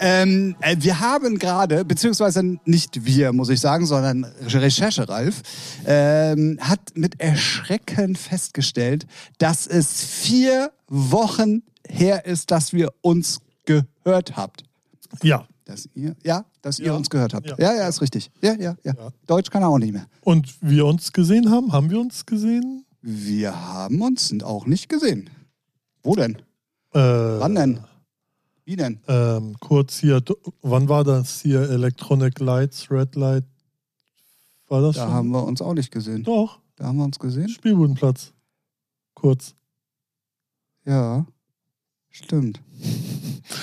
ähm, äh, wir haben gerade, beziehungsweise nicht wir, muss ich sagen, sondern Recherche-Ralf, ähm, hat mit Erschrecken festgestellt, dass es vier Wochen her ist, dass wir uns gehört habt. ja. Dass ihr, ja, dass ihr Ja. uns gehört habt. Ja. Ja, ja, ist richtig. Ja, ja, ja, Ja. Deutsch kann er auch nicht mehr. Und wir uns gesehen haben, haben wir uns gesehen? Wir haben uns auch nicht gesehen. Wo denn? Äh, Wann denn? Wie denn? Ähm, kurz hier, wann war das hier? Electronic Lights, Red Light? War das Da schon? haben wir uns auch nicht gesehen. Doch, Da haben wir uns gesehen? Spielbodenplatz. Kurz. Ja. Stimmt.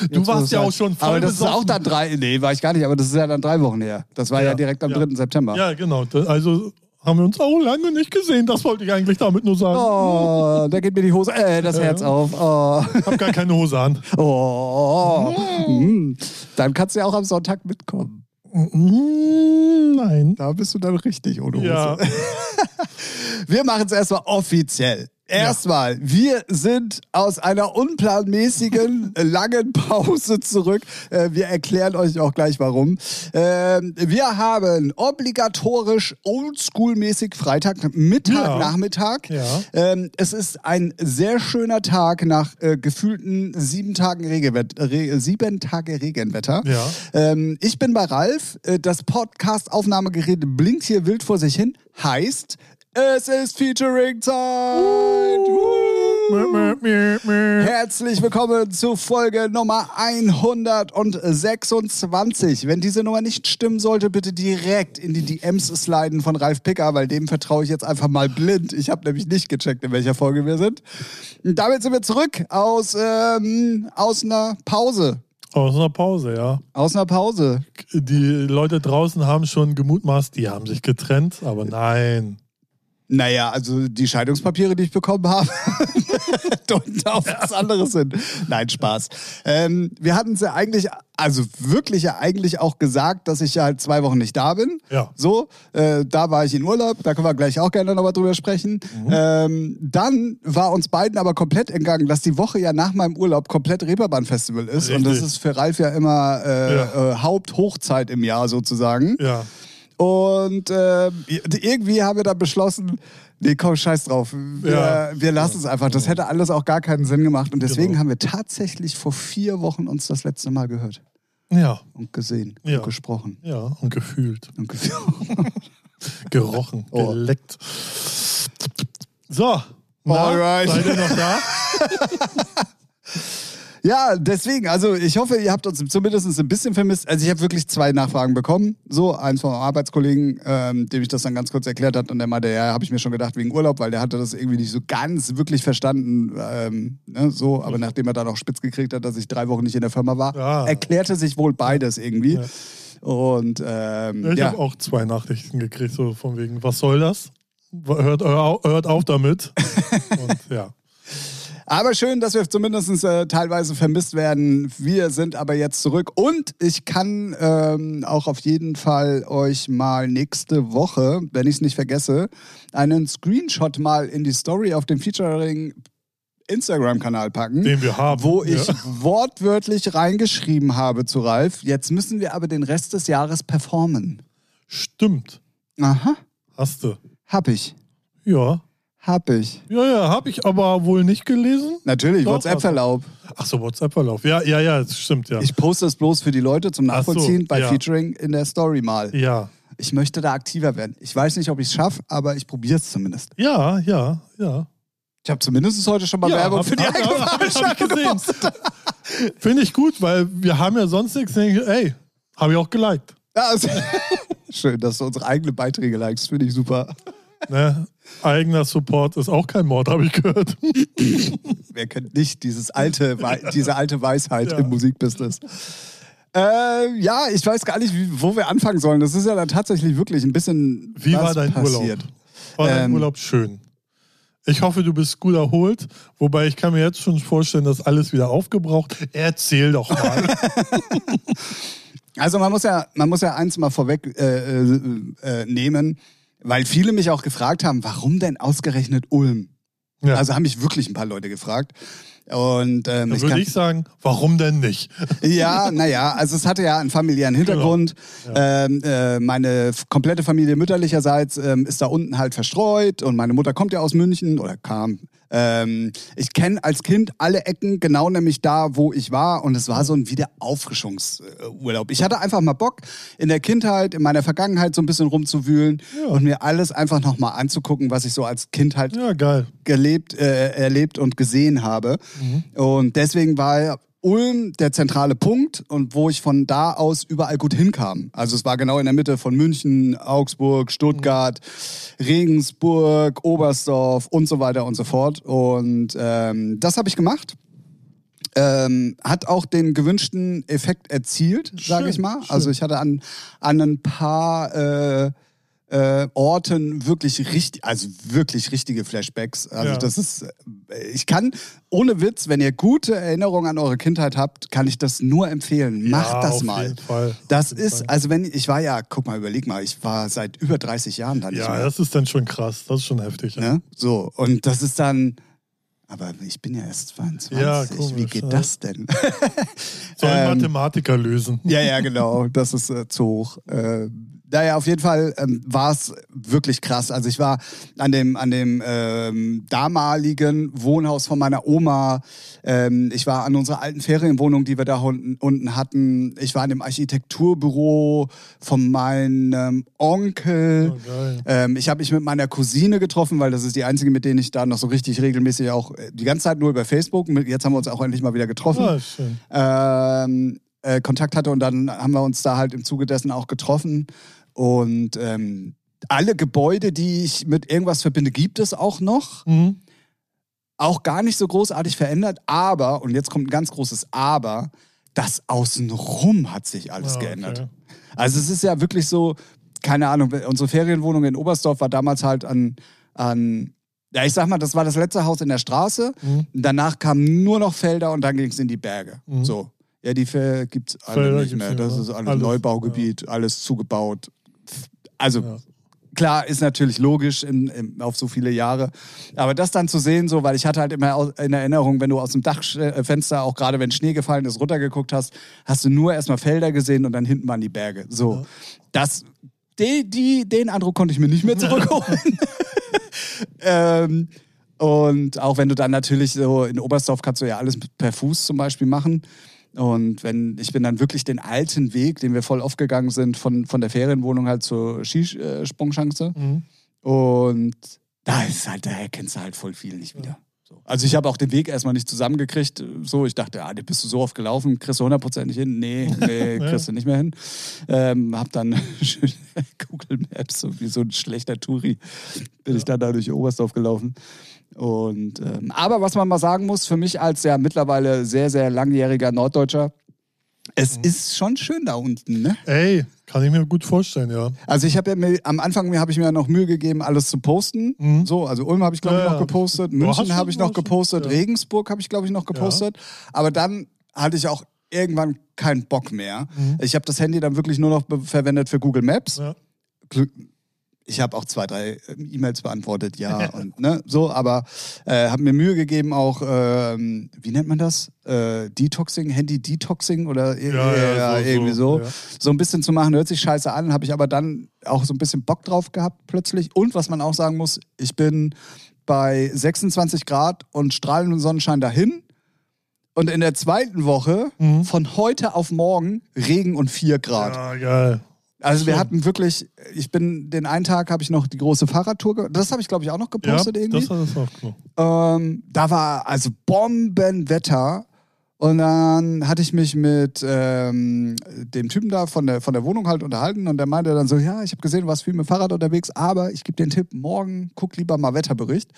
Du Jetzt, wo warst ja auch schon voll Aber das ist auch besoffen. dann drei. Nee, war ich gar nicht, aber das ist ja dann drei Wochen her. Das war ja, Ja, direkt am ja. 3. September. Ja, genau. Also haben wir uns auch lange nicht gesehen. Das wollte ich eigentlich damit nur sagen. Oh, da geht mir die Hose, äh, das Ja. Herz auf. Oh, Ich habe gar keine Hose an. oh. Hm. Dann kannst du ja auch am Sonntag mitkommen. Mm, Nein. Da bist du dann richtig ohne Hose. Ja. Wir machen es erstmal offiziell. Erstmal, wir sind aus einer unplanmäßigen langen Pause zurück. Äh, Wir erklären euch auch gleich warum. Ähm, Wir haben obligatorisch oldschool-mäßig Freitag, Mittag, Ja. Nachmittag. Ja. Ähm, Es ist ein sehr schöner Tag nach äh, gefühlten sieben Tagen Regenwetter, Re sieben Tage Regenwetter. Ja. Ähm, ich bin bei Ralf. Äh, Das Podcast-Aufnahmegerät blinkt hier wild vor sich hin. Heißt, es ist mö, mö. Herzlich willkommen zu Folge Nummer 126. Wenn diese Nummer nicht stimmen sollte, bitte direkt in die DMs sliden von Ralf Picker, weil dem vertraue ich jetzt einfach mal blind. Ich habe nämlich nicht gecheckt, in welcher Folge wir sind. Und damit sind wir zurück aus, ähm, aus einer Pause. Aus einer Pause, ja. Aus einer Pause. Die Leute draußen haben schon gemutmaßt, die haben sich getrennt, aber nein. Naja, also die Scheidungspapiere, die ich bekommen habe, deuten auf was anderes hin. Nein, Spaß. Ähm, wir hatten es ja eigentlich, also wirklich ja eigentlich auch gesagt, dass ich ja halt zwei Wochen nicht da bin. Ja. So, äh, da war ich in Urlaub, da können wir gleich auch gerne nochmal drüber sprechen. Mhm. Ähm, dann war uns beiden aber komplett entgangen, dass die Woche ja nach meinem Urlaub komplett Reeperbahn-Festival ist. Und das Richtig. ist für Ralf ja immer äh, Ja. äh, Haupthochzeit im Jahr sozusagen. Ja. Und äh, irgendwie haben wir dann beschlossen, nee, komm, scheiß drauf. Wir, Ja. wir lassen es einfach. Das hätte alles auch gar keinen Sinn gemacht. Und deswegen Genau. haben wir tatsächlich vor vier Wochen uns das letzte Mal gehört Ja. und gesehen Ja. und gesprochen. Ja. Und gefühlt. Und ge Gerochen. Oh. Geleckt. So. Na, Alright. Seid ihr noch da? ja, deswegen, also ich hoffe, ihr habt uns zumindest ein bisschen vermisst. Also ich habe wirklich zwei Nachfragen bekommen. So, eins vom Arbeitskollegen, ähm, dem ich das dann ganz kurz erklärt hat. Und der meinte, ja, habe ich mir schon gedacht, wegen Urlaub, weil der hatte das irgendwie nicht so ganz wirklich verstanden. Ähm, ne, so, aber nachdem er dann auch spitz gekriegt hat, dass ich drei Wochen nicht in der Firma war, Ja. erklärte sich wohl beides irgendwie. Ja. Und ähm, ich ja. habe auch zwei Nachrichten gekriegt, so von wegen, was soll das? Hört, hör- hört auf damit. Und ja. Aber schön, dass wir zumindest äh, teilweise vermisst werden. Wir sind aber jetzt zurück und ich kann ähm, auch auf jeden Fall euch mal nächste Woche, wenn ich es nicht vergesse, einen Screenshot mal in die Story auf dem Featuring Instagram-Kanal packen. Den wir haben. Wo ich Ja. wortwörtlich reingeschrieben habe zu Ralf, jetzt müssen wir aber den Rest des Jahres performen. Stimmt. Aha, Hast du. hab ich. Ja. Hab ich. Ja, ja, habe ich aber wohl nicht gelesen. Natürlich, Doch, WhatsApp-Verlaub. Ach so, WhatsApp-Verlauf. Ja, ja, ja, das stimmt, ja. Ich poste es bloß für die Leute zum Ach so, Nachvollziehen bei ja. Featuring in der Story mal. ja. Ich möchte da aktiver werden. Ich weiß nicht, ob ich es schaffe, aber ich probiere es zumindest. Ja, ja, ja. Ich habe zumindest heute schon mal ja, Werbung hab- für die hab- eigene hab- hab ich gepostet. Finde ich gut, weil wir haben ja sonst nichts. Ey, habe ich auch geliked. Ja, also, schön, dass du unsere eigenen Beiträge likest. Finde ich super. Ne? Eigener Support ist auch kein Mord, habe ich gehört. Wer kennt nicht dieses alte, diese alte Weisheit Ja. im Musikbusiness? Äh, ja, ich weiß gar nicht, wie, wo wir anfangen sollen. Das ist ja dann tatsächlich wirklich ein bisschen Wie war dein passiert. Urlaub? War dein Ähm, Urlaub schön? Ich hoffe, du bist gut erholt. Wobei ich kann mir jetzt schon vorstellen, dass alles wieder aufgebraucht. Erzähl doch mal. Also man muss ja, man muss ja eins mal vorweg äh, äh, äh, nehmen, weil viele mich auch gefragt haben, warum denn ausgerechnet Ulm? Ja. Also haben mich wirklich ein paar Leute gefragt. Und ähm, Dann ich würde kann, ich sagen, warum denn nicht? ja, naja, also es hatte ja einen familiären Hintergrund. Ähm, äh, meine komplette Familie mütterlicherseits ähm, ist da unten halt verstreut und meine Mutter kommt ja aus München oder kam. Ähm, ich kenne als Kind alle Ecken, genau nämlich da, wo ich war und es war so ein Wiederauffrischungsurlaub. Ich hatte einfach mal Bock, in der Kindheit, in meiner Vergangenheit so ein bisschen rumzuwühlen Ja. und mir alles einfach nochmal anzugucken, was ich so als Kind halt Ja, gelebt, äh, erlebt und gesehen habe. Und deswegen war Ulm der zentrale Punkt und wo ich von da aus überall gut hinkam. Also es war genau in der Mitte von München, Augsburg, Stuttgart, Regensburg, Oberstdorf und so weiter und so fort. Und ähm, das habe ich gemacht. Ähm, hat auch den gewünschten Effekt erzielt, sage ich mal. schön. Also ich hatte an, an ein paar äh, äh, Orten wirklich richtig, also wirklich richtige Flashbacks. Also Ja. das ist, äh, ich kann, ohne Witz, wenn ihr gute Erinnerungen an eure Kindheit habt, kann ich das nur empfehlen. Macht ja, das mal. Das ist, Fall. also wenn, ich war ja, guck mal, überleg mal, ich war seit über 30 Jahren da nicht Ja, mehr. das ist dann schon krass. Das ist schon heftig. Ja. Ne? So, und das ist dann, aber ich bin ja erst 22. Ja, Wie komisch, geht ja. das denn? Soll ein Ähm, Mathematiker lösen. Ja, ja, genau. Das ist äh, zu hoch. Äh, naja, auf jeden Fall ähm, war es wirklich krass. Also ich war an dem, an dem ähm, damaligen Wohnhaus von meiner Oma. Ähm, ich war an unserer alten Ferienwohnung, die wir da unten, unten hatten. Ich war an dem Architekturbüro von meinem Onkel. Oh. Ähm, ich habe mich mit meiner Cousine getroffen, weil das ist die einzige, mit denen ich da noch so richtig regelmäßig auch äh, die ganze Zeit nur über Facebook. Jetzt haben wir uns auch endlich mal wieder getroffen Ah, schön. ähm, äh, Kontakt hatte und dann haben wir uns da halt im Zuge dessen auch getroffen. Und ähm, alle Gebäude, die ich mit irgendwas verbinde, gibt es auch noch. Mhm. Auch gar nicht so großartig verändert, aber, und jetzt kommt ein ganz großes Aber, das Außenrum hat sich alles Ah, geändert. okay. Also es ist ja wirklich so, keine Ahnung, unsere Ferienwohnung in Oberstdorf war damals halt an, an ja, ich sag mal, das war das letzte Haus in der Straße. Mhm. Danach kamen nur noch Felder und dann ging es in die Berge. Mhm. So. Ja, die Felder gibt es alle Felder nicht mehr. Das ist alles, Alles, Neubaugebiet, alles zugebaut. Also Ja. klar, ist natürlich logisch in, in, auf so viele Jahre. Aber das dann zu sehen, so, weil ich hatte halt immer in Erinnerung, wenn du aus dem Dachfenster, auch gerade wenn Schnee gefallen ist, runtergeguckt hast, hast du nur erstmal Felder gesehen und dann hinten waren die Berge. So. Ja. Das, die, die, den Eindruck konnte ich mir nicht mehr zurückholen. ähm, und auch wenn du dann natürlich so in Oberstdorf kannst du ja alles per Fuß zum Beispiel machen. Und wenn ich bin dann wirklich den alten Weg, den wir voll aufgegangen sind, von, von der Ferienwohnung halt zur Skisprungschanze. Mhm. Und da ist halt, da erkennst du halt voll viel nicht wieder. So. Also ich habe auch den Weg erstmal nicht zusammengekriegt. So, ich dachte, ah, bist du so oft gelaufen, kriegst du hundertprozentig hin. Nee, nee, kriegst du nicht mehr hin. Ähm, hab dann Google Maps, so wie so ein schlechter Touri, bin ich dann da durch Oberstdorf gelaufen. Und ähm, aber was man mal sagen muss, für mich als ja mittlerweile sehr, sehr langjähriger Norddeutscher, es ist schon schön da unten, ne? Ey, kann ich mir gut vorstellen, ja. Also ich habe ja mir, am Anfang mir habe ich mir ja noch Mühe gegeben, alles zu posten. Mhm. So, also Ulm habe ich glaube ich Ja, noch gepostet, München habe ich noch gepostet, ja. Regensburg habe ich glaube ich noch gepostet. Aber dann hatte ich auch irgendwann keinen Bock mehr. Mhm. Ich habe das Handy dann wirklich nur noch verwendet für Google Maps. ja. Ich habe auch zwei, drei ähm, E-Mails beantwortet, ja und ne, so, aber äh, habe mir Mühe gegeben auch, ähm, wie nennt man das? Äh, Detoxing, Handy-Detoxing oder ir- Ja, ja, so, irgendwie so, so. ja. So ein bisschen zu machen, hört sich scheiße an, habe ich aber dann auch so ein bisschen Bock drauf gehabt plötzlich. Und was man auch sagen muss, ich bin bei 26 Grad und strahlendem Sonnenschein dahin. Und in der zweiten Woche, Mhm. von heute auf morgen, Regen und 4 Grad. Ja, geil. Also wir hatten wirklich, ich bin, den einen Tag habe ich noch die große Fahrradtour, das habe ich glaube ich auch noch Ja, gepostet irgendwie. das hat es auch noch. Ähm, da war also Bombenwetter. Und dann hatte ich mich mit ähm, dem Typen da von der, von der Wohnung halt unterhalten und der meinte dann so, ja, ich habe gesehen, du warst viel mit dem Fahrrad unterwegs, aber ich gebe dir einen Tipp, morgen guck lieber mal Wetterbericht.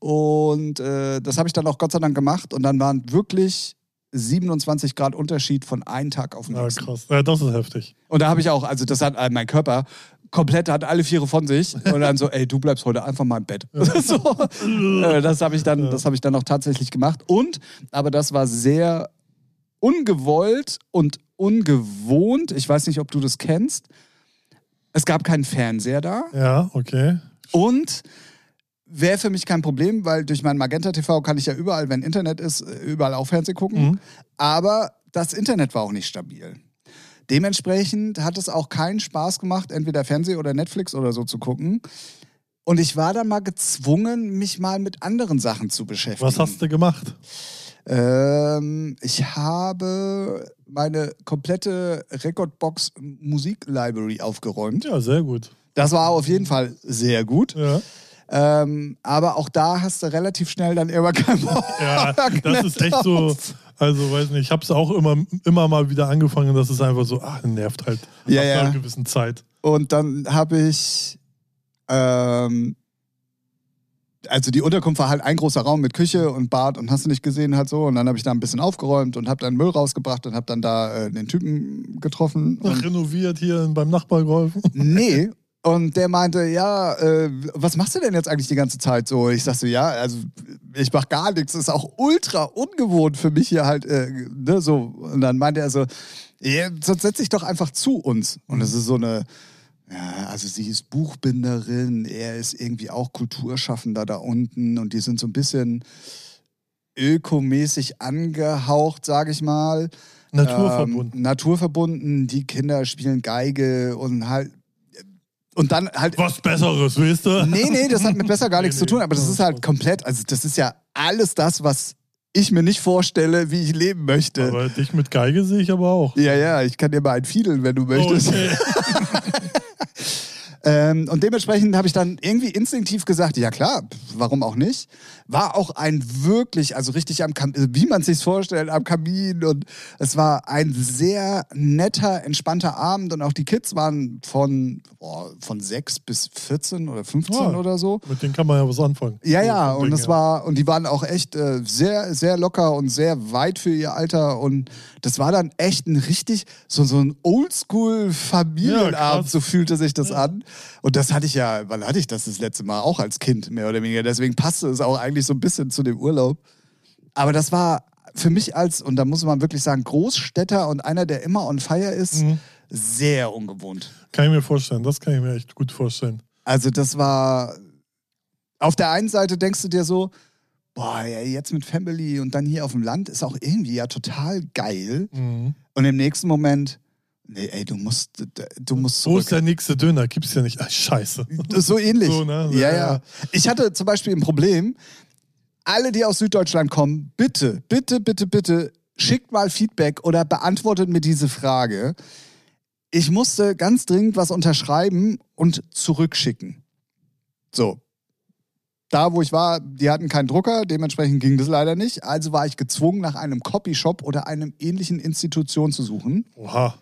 Und äh, das habe ich dann auch Gott sei Dank gemacht und dann waren wirklich 27 Grad Unterschied von einem Tag auf den Ja, nächsten. krass. Ja, das ist heftig. Und da habe ich auch, also das hat äh, mein Körper komplett, hat alle Viere von sich und dann so, ey, du bleibst heute einfach mal im Bett. so, äh, das habe ich dann, das habe ich dann auch tatsächlich gemacht. Und, aber das war sehr ungewollt und ungewohnt. Ich weiß nicht, ob du das kennst. Es gab keinen Fernseher da Ja, okay. und wäre für mich kein Problem, weil durch mein Magenta TV kann ich ja überall, wenn Internet ist, äh, überall auch Fernsehen gucken. Mhm. Aber das Internet war auch nicht stabil. Dementsprechend hat es auch keinen Spaß gemacht, entweder Fernseh oder Netflix oder so zu gucken. Und ich war dann mal gezwungen, mich mal mit anderen Sachen zu beschäftigen. Was hast du gemacht? Ähm, ich habe meine komplette Recordbox Musik Library aufgeräumt. Ja, sehr gut. Das war auf jeden Fall sehr gut. Ja, Ähm, aber auch da hast du relativ schnell dann immer keinen Bock. ja das ist echt so. Also, weiß nicht, ich habe es auch immer, immer mal wieder angefangen. Das ist einfach so, ach, nervt halt. Ja, nach ja. einer gewissen Zeit. Und dann habe ich, ähm, also die Unterkunft war halt ein großer Raum mit Küche und Bad und hast du nicht gesehen halt so. Und dann habe ich da ein bisschen aufgeräumt und habe dann Müll rausgebracht und habe dann da äh, den Typen getroffen. Und Renoviert hier beim Nachbar geholfen. Nee. Und der meinte, ja, äh, was machst du denn jetzt eigentlich die ganze Zeit so? Ich sagte, ja, also ich mach gar nichts. Das ist auch ultra ungewohnt für mich hier halt, äh, ne, so. Und dann meinte er so, ja, sonst setz dich doch einfach zu uns. Und das ist so eine, ja, also sie ist Buchbinderin, er ist irgendwie auch Kulturschaffender da unten und die sind so ein bisschen ökomäßig angehaucht, sage ich mal. Naturverbunden. Ähm, naturverbunden, die Kinder spielen Geige und halt. Und dann halt. Was Besseres, weißt du? Nee, nee, das hat mit besser gar nichts nee. zu tun, aber das ist halt komplett, also das ist ja alles das, was ich mir nicht vorstelle, wie ich leben möchte. Aber dich mit Geige sehe ich aber auch. ja, ja, ich kann dir mal ein Fiedeln, wenn du möchtest. Okay. Ähm, und dementsprechend habe ich dann irgendwie instinktiv gesagt, ja klar, warum auch nicht. War auch ein wirklich, also richtig am Kamin, wie man sich vorstellt, am Kamin. Und es war ein sehr netter, entspannter Abend. Und auch die Kids waren von, boah, von 6 bis 14 oder 15 Ja. oder so. Mit denen kann man ja was anfangen. Ja, ja, vom und das war, und die waren auch echt äh, sehr, sehr locker und sehr weit für ihr Alter. Und das war dann echt ein richtig, so, so ein Ja, Oldschool-Familienabend, krass. so fühlte sich das an. Und das hatte ich ja, wann hatte ich das das letzte Mal? Auch als Kind, mehr oder weniger. Deswegen passte es auch eigentlich so ein bisschen zu dem Urlaub. Aber das war für mich als, und da muss man wirklich sagen, Großstädter und einer, der immer on fire ist, Mhm. sehr ungewohnt. Kann ich mir vorstellen. Das kann ich mir echt gut vorstellen. Also das war, auf der einen Seite denkst du dir so, boah, ja, jetzt mit Family und dann hier auf dem Land ist auch irgendwie ja total geil. Mhm. Und im nächsten Moment, nee, ey, du musst, du musst Wo zurück. ist der nächste Döner? Gibt's ja nicht. Ach, scheiße. So ähnlich. So, ne? ja, Ja, ja, ja. Ich hatte zum Beispiel ein Problem. Alle, die aus Süddeutschland kommen, bitte, bitte, bitte, bitte, schickt mal Feedback oder beantwortet mir diese Frage. Ich musste ganz dringend was unterschreiben und zurückschicken. So. Da, wo ich war, die hatten keinen Drucker, dementsprechend ging das leider nicht. Also war ich gezwungen, nach einem Copyshop oder einem ähnlichen Institution zu suchen. Oha.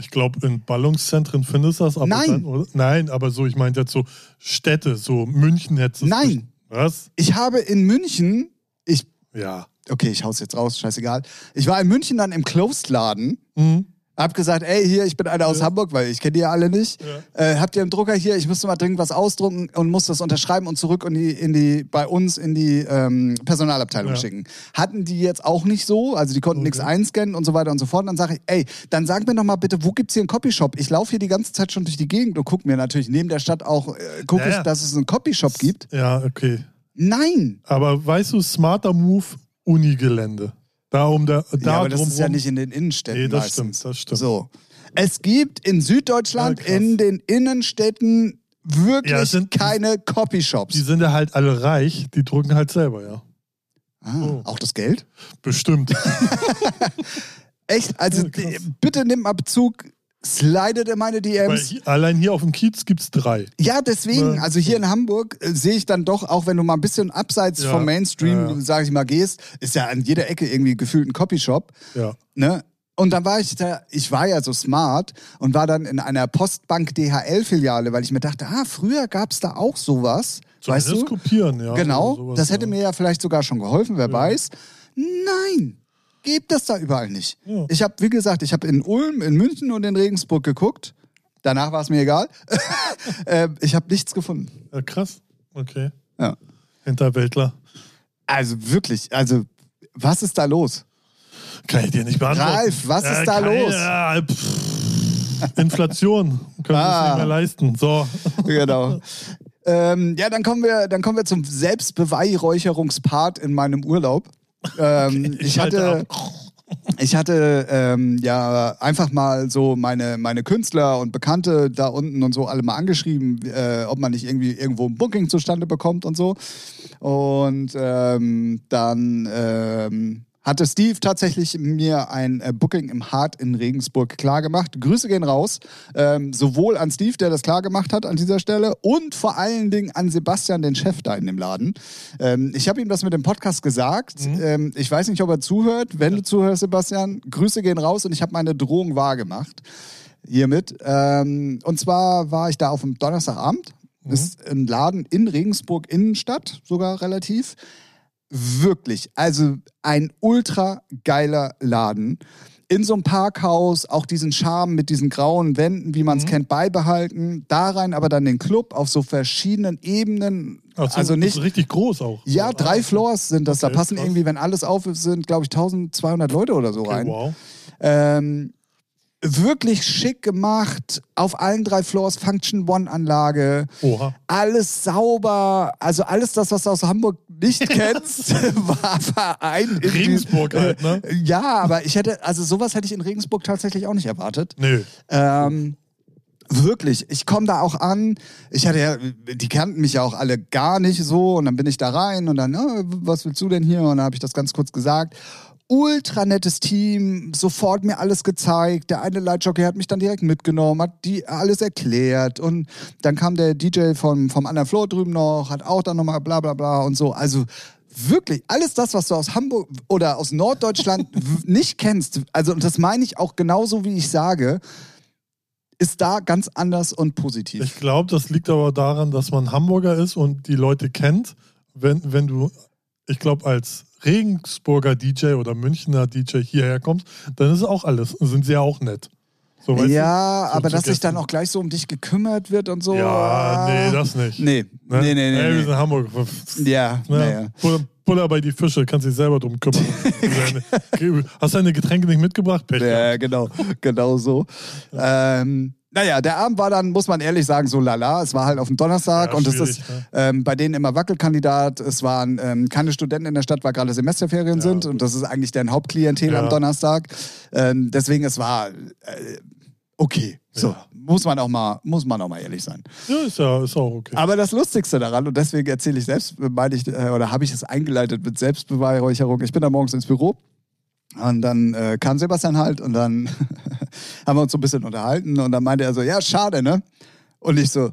Ich glaube, in Ballungszentren findest du das. Aber Nein. Dann, oder? Nein, aber so, ich meinte jetzt so Städte, so München hättest du. Nein. Was? Ich habe in München, ich Ja. okay, ich hau's jetzt raus, scheißegal. Ich war in München dann im Closed-Laden, Mhm. Hab gesagt, ey, hier, ich bin einer aus Ja. Hamburg, weil ich kenne die ja alle nicht. Ja. Äh, habt ihr einen Drucker hier? Ich müsste mal dringend was ausdrucken und muss das unterschreiben und zurück in die, in die bei uns in die ähm, Personalabteilung Ja. schicken. Hatten die jetzt auch nicht so, also die konnten Okay. nichts einscannen und so weiter und so fort. Und dann sage ich, ey, dann sag mir doch mal bitte, wo gibt's hier einen Copyshop? Ich laufe hier die ganze Zeit schon durch die Gegend und guck mir natürlich neben der Stadt auch, äh, gucke ich, dass es einen Copyshop gibt. Ja, okay. Nein! Aber weißt du, smarter Move, Unigelände. Da um der, da ja, aber das ist ja nicht in den Innenstädten Nee, das meistens. stimmt, das stimmt. So. Es gibt in Süddeutschland Ja, in den Innenstädten wirklich Ja, sind- keine Copyshops. Die sind ja halt alle reich, die drucken halt selber, ja. Ah, Oh. Auch das Geld? Bestimmt. Echt? Also Ja, bitte nimm Abzug, slidet in meine DMs. hier, allein hier auf dem Kiez gibt's drei. Ja, deswegen, also hier in Hamburg äh, sehe ich dann doch, auch wenn du mal ein bisschen abseits Ja, vom Mainstream, ja, ja. sag ich mal, gehst, ist ja an jeder Ecke irgendwie gefühlt ein Copyshop. Ja. Ne? Und dann war ich da, ich war ja so smart und war dann in einer Postbank DHL-Filiale, weil ich mir dachte, ah, früher gab es da auch sowas. weißt Zumindest du? kopieren, ja. genau, sowas, das hätte mir ja vielleicht sogar schon geholfen, wer weiß. Nein, gibt das da überall nicht. Ja. Ich habe, wie gesagt, ich habe in Ulm, in München und in Regensburg geguckt. Danach war es mir egal. ähm, ich habe nichts gefunden. Ja, krass. Okay. Ja. Hinterwäldler. Also wirklich, also was ist da los? Kann ich dir nicht beantworten. Ralf, was ist da los? Ja, pff, Inflation. Können wir Ah. es nicht mehr leisten. So. genau. Ähm, ja, dann kommen wir, dann kommen wir zum Selbstbeweihräucherungspart in meinem Urlaub. Ähm, ich, ich hatte, ich hatte ähm, ja einfach mal so meine, meine Künstler und Bekannte da unten und so alle mal angeschrieben, äh, ob man nicht irgendwie irgendwo ein Booking zustande bekommt und so. Und ähm, dann ähm, hatte Steve tatsächlich mir ein äh, Booking im Hart in Regensburg klargemacht. Grüße gehen raus. Ähm, sowohl an Steve, der das klargemacht hat an dieser Stelle, und vor allen Dingen an Sebastian, den Chef da in dem Laden. Ähm, ich habe ihm das mit dem Podcast gesagt. Mhm. Ähm, ich weiß nicht, ob er zuhört. Wenn du zuhörst, Sebastian, Grüße gehen raus und ich habe meine Drohung wahrgemacht. Hiermit. Ähm, und zwar war ich da auf dem Donnerstagabend. Mhm. Ist ein Laden in Regensburg Innenstadt, sogar relativ wirklich, also ein ultra geiler Laden. In so einem Parkhaus auch diesen Charme mit diesen grauen Wänden, wie man es Mhm. kennt, beibehalten. Da rein aber dann den Club auf so verschiedenen Ebenen. Ach so, also nicht. ist richtig groß auch. Ja, So, drei ah, Floors sind das. Okay, da passen krass. irgendwie, wenn alles auf ist, sind, glaube ich, 1200 Leute oder so Okay, rein. wow. Ähm, wirklich schick gemacht. Auf allen drei Floors Function One-Anlage. Oha. Alles sauber. Also alles das, was du aus Hamburg nicht kennst, war vereint. in Regensburg die- halt, ne? Äh, Ja, aber ich hätte, also sowas hätte ich in Regensburg tatsächlich auch nicht erwartet. Nö. Ähm, wirklich, ich komme da auch an. Ich hatte ja, die kannten mich ja auch alle gar nicht so. Und dann bin ich da rein und dann, äh, was willst du denn hier? Und dann habe ich das ganz kurz gesagt. Ultra nettes Team, sofort mir alles gezeigt. Der eine Lightjockey hat mich dann direkt mitgenommen, hat die alles erklärt. Und dann kam der DJ vom, vom anderen Floor drüben noch, hat auch dann nochmal bla bla bla und so. Also wirklich, alles das, was du aus Hamburg oder aus Norddeutschland nicht kennst, also und das meine ich auch genauso, wie ich sage, ist da ganz anders und positiv. Ich glaube, das liegt aber daran, dass man Hamburger ist und die Leute kennt. Wenn, wenn du, ich glaube, als Regensburger DJ oder Münchner DJ hierher kommst, dann ist auch alles, sind sie ja auch nett. So, ja, So aber dass sich dann auch gleich so um dich gekümmert wird und so. du? Ja, ah, nee, das nicht. Nee, Ne? nee, nee, nee. Ey, wir sind in Hamburg. Ja, Ne? naja. Buller, bei die Fische, kannst dich selber drum kümmern. Hast deine Getränke nicht mitgebracht? Pech. Ja, genau, genau so. Ähm, naja, der Abend war dann, muss man ehrlich sagen, so lala. Es war halt auf dem Donnerstag Ja, und es ist ne? ähm, bei denen immer Wackelkandidat. Es waren ähm, keine Studenten in der Stadt, weil gerade Semesterferien Ja, sind und das ist eigentlich deren Hauptklientel Ja. am Donnerstag. Ähm, deswegen, es war äh, okay. So, muss man auch mal, muss man auch mal ehrlich sein. Ja, ist ja ist auch okay. Aber das Lustigste daran, und deswegen erzähle ich selbst, meine ich, äh, oder habe ich es eingeleitet mit Selbstbeweihräucherung. Ich bin da morgens ins Büro und dann äh, kam Sebastian halt und dann haben wir uns so ein bisschen unterhalten und dann meinte er so, ja, schade, ne? Und ich so,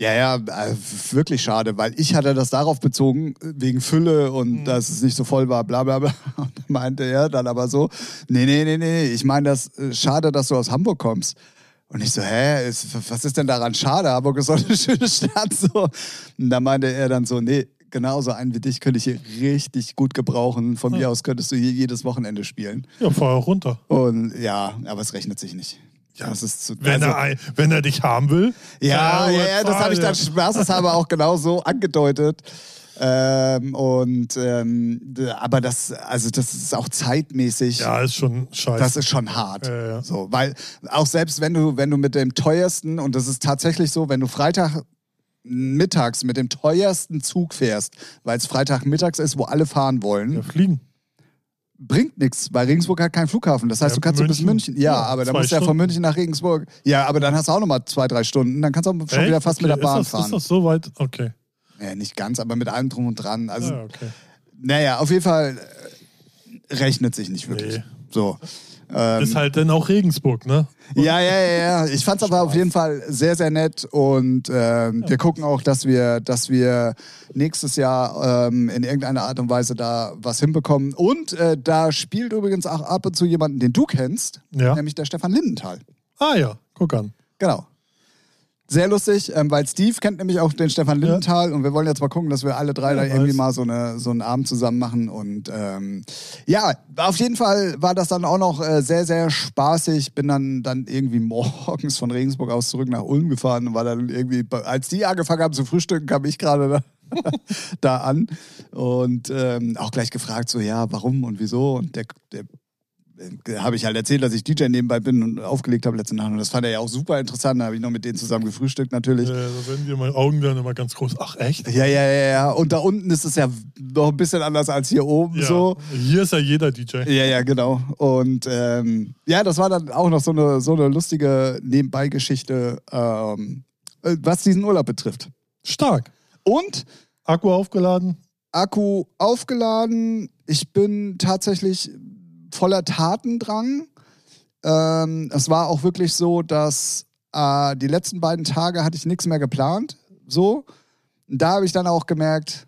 ja, ja, äh, wirklich schade, weil ich hatte das darauf bezogen, wegen Fülle und Mhm. dass es nicht so voll war, bla bla bla. Und dann meinte er dann aber so, nee, nee, nee, nee, ich meine das, äh, schade, dass du aus Hamburg kommst. Und ich so, hä, ist, was ist denn daran schade? Hamburg ist doch eine schöne Stadt. So. Und da meinte er dann so, nee, genauso einen wie dich könnte ich hier richtig gut gebrauchen. Von mir aus könntest du hier jedes Wochenende spielen. Ja, fahr auch runter. Und ja, aber es rechnet sich nicht. Ja, das ist zu, Wenn, also- er, wenn er dich haben will. ja, ja, ja, das habe ich dann spaßeshalber auch genau so angedeutet. Ähm, und ähm, aber das, also das ist auch zeitmäßig. Ja, ist schon scheiße. Das ist schon hart. Ja, ja. So, weil auch selbst wenn du, wenn du mit dem teuersten, und das ist tatsächlich so, wenn du Freitag mittags mit dem teuersten Zug fährst, weil es Freitag mittags ist, wo alle fahren wollen, ja, fliegen. bringt nichts, weil Regensburg hat keinen Flughafen. Das heißt, Ja, du kannst du bis München. München. Ja, Ja, aber dann musst du ja von. München nach Regensburg. Ja, aber dann hast du auch nochmal zwei, drei Stunden. Dann kannst du auch schon Echt? wieder fast mit Okay, der Bahn ist das, fahren. Ist das so weit? Okay. Ja, nicht ganz, aber mit allem drum und dran. Also, ja, okay. naja, auf jeden Fall äh, rechnet sich nicht wirklich. Nee. So. Ähm, Ist halt dann auch Regensburg, ne? ja, ja, ja, ja. Ich fand es aber auf jeden Fall sehr, sehr nett und ähm, wir gucken auch, dass wir, dass wir nächstes Jahr ähm, in irgendeiner Art und Weise da was hinbekommen. Und äh, da spielt übrigens auch ab und zu jemanden, den du kennst, Ja. nämlich der Stefan Lindenthal. Ah ja, guck an. Genau. Sehr lustig, ähm, weil Steve kennt nämlich auch den Stefan Lindenthal und wir wollen jetzt mal gucken, dass wir alle drei Ja, da irgendwie weiß. mal so, eine, so einen Abend zusammen machen. Und ähm, ja, auf jeden Fall war das dann auch noch äh, sehr, sehr spaßig. Bin dann, dann irgendwie morgens von Regensburg aus zurück nach Ulm gefahren und war dann irgendwie, als die angefangen haben zu frühstücken, kam ich gerade da, da an und ähm, auch gleich gefragt, so ja, warum und wieso. Und der, der habe ich halt erzählt, dass ich DJ nebenbei bin und aufgelegt habe letzte Nacht. Und das fand er ja auch super interessant. Da habe ich noch mit denen zusammen gefrühstückt natürlich. Ja, da werden dir meine Augen dann immer ganz groß. Ach, echt? Ja, ja, ja, ja. Und da unten ist es ja noch ein bisschen anders als hier oben Ja. so. Hier ist ja jeder DJ. Ja, ja, genau. Und ähm, ja, das war dann auch noch so eine, so eine lustige Nebenbeigeschichte, ähm, äh, was diesen Urlaub betrifft. Stark. Und Akku aufgeladen. Akku aufgeladen. Ich bin tatsächlich voller Tatendrang. Ähm, es war auch wirklich so, dass äh, die letzten beiden Tage hatte ich nichts mehr geplant. So. Und da habe ich dann auch gemerkt,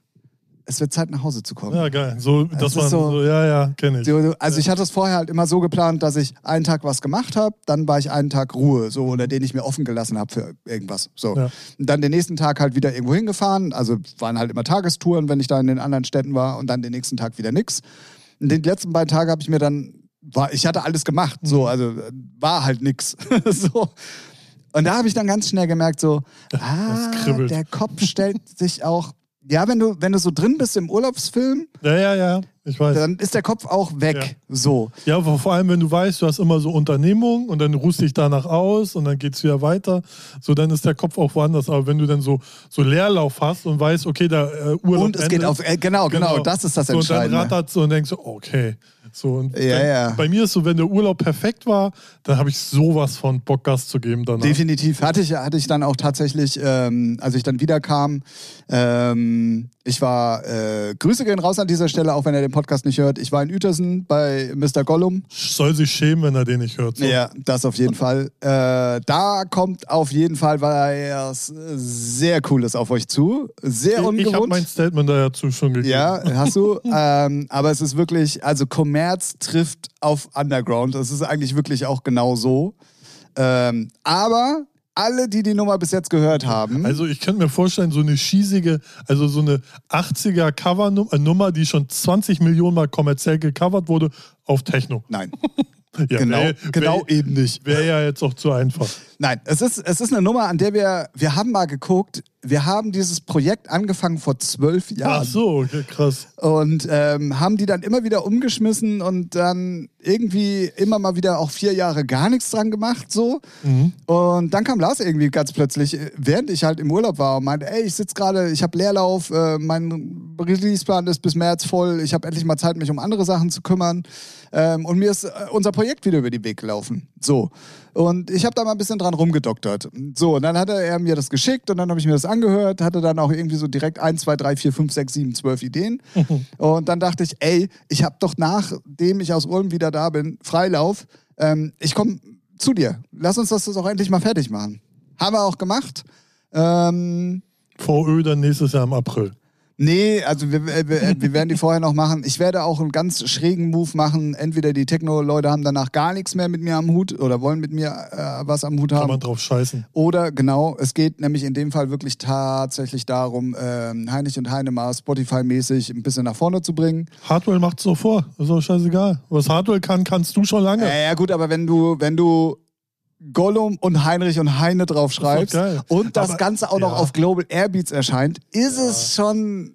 es wird Zeit nach Hause zu kommen. Ja, geil. So, Das dass ist man so- so, ja, ja, kenne ich. So, Also ich hatte es vorher halt immer so geplant, dass ich einen Tag was gemacht habe, dann war ich einen Tag Ruhe, so oder den ich mir offen gelassen habe für irgendwas. So. Ja. Und dann den nächsten Tag halt wieder irgendwo hingefahren. Also waren halt immer Tagestouren, wenn ich da in den anderen Städten war und dann den nächsten Tag wieder nix. Den letzten beiden Tage habe ich mir dann, war, ich hatte alles gemacht, so, also äh, war halt nix. so. Und da habe ich dann ganz schnell gemerkt, so, ah, der Kopf stellt sich auch. Ja, wenn du, wenn du so drin bist im Urlaubsfilm, Ja, ja, ja. Ich weiß. dann ist der Kopf auch weg. Ja. So. Ja, aber vor allem, wenn du weißt, du hast immer so Unternehmungen und dann ruhst dich danach aus und dann geht es wieder weiter. So, dann ist der Kopf auch woanders. Aber wenn du dann so, so Leerlauf hast und weißt, okay, der äh, Urlaub Und es geht endet, auf, äh, genau, genau, das ist das so, und dann Entscheidende. rattert so und denkst so, okay. So, und Ja, dann, ja. Bei mir ist so, wenn der Urlaub perfekt war, dann habe ich sowas von Bock, Gas zu geben danach. Definitiv. Hatte ich, hatte ich dann auch tatsächlich, ähm, als ich dann wiederkam, ähm, ich war, äh, Grüße gehen raus an dieser Stelle, auch wenn er den Podcast nicht hört. Ich war in Uetersen bei Mr. Gollum. Soll sich schämen, wenn er den nicht hört. So. Ja, das auf jeden Fall. Äh, da kommt auf jeden Fall was sehr Cooles auf euch zu. Sehr Ich, ich habe ungewohnt. mein Statement dazu schon gegeben. Ja, hast du. ähm, aber es ist wirklich, also Kommerz trifft auf Underground. Das ist eigentlich wirklich auch genau so. Ähm, aber alle, die die Nummer bis jetzt gehört haben, Also ich könnte mir vorstellen, so eine schießige, also so eine 80er Cover-Nummer, die schon 20 Millionen Mal kommerziell gecovert wurde, auf Techno. nein, Ja, genau, wär- genau wär- eben nicht. Wäre ja jetzt auch zu einfach. Nein, es ist, es ist eine Nummer, an der wir, wir haben mal geguckt, wir haben dieses Projekt angefangen vor zwölf Jahren. Ach so, okay, krass. Und ähm, haben die dann immer wieder umgeschmissen und dann irgendwie immer mal wieder auch vier Jahre gar nichts dran gemacht, so. Mhm. Und dann kam Lars irgendwie ganz plötzlich, äh, während ich halt im Urlaub war und meinte, ey, ich sitze gerade, ich habe Leerlauf, äh, mein Releaseplan ist bis März voll, ich habe endlich mal Zeit, mich um andere Sachen zu kümmern. Ähm, und mir ist äh, unser Projekt wieder über den Weg gelaufen. So. Und ich habe da mal ein bisschen dran rumgedoktert. So, und dann hat er mir das geschickt und dann habe ich mir das angehört, hatte dann auch irgendwie so direkt 1, 2, 3, 4, 5, 6, 7, 12 Ideen. und dann dachte ich, ey, ich habe doch nachdem ich aus Ulm wieder da bin, Freilauf, ähm, ich komme zu dir. Lass uns das doch endlich mal fertig machen. Haben wir auch gemacht. Ähm, VÖ dann nächstes Jahr im April. Nee, also wir, wir, wir werden die vorher noch machen. Ich werde auch einen ganz schrägen Move machen. Entweder die Techno-Leute haben danach gar nichts mehr mit mir am Hut oder wollen mit mir äh, was am Hut Kann haben. man drauf scheißen. Oder genau, es geht nämlich in dem Fall wirklich tatsächlich darum, ähm, Heinrich und Heine mal Spotify-mäßig ein bisschen nach vorne zu bringen. Hardwell macht's so vor. Ist doch scheißegal. Was Hardwell kann, kannst du schon lange. Ja, ja gut, aber wenn du, wenn du Gollum und Heinrich und Heine drauf schreibst geil. und das Aber- Ganze auch noch ja. auf Global Airbeats erscheint, ist es schon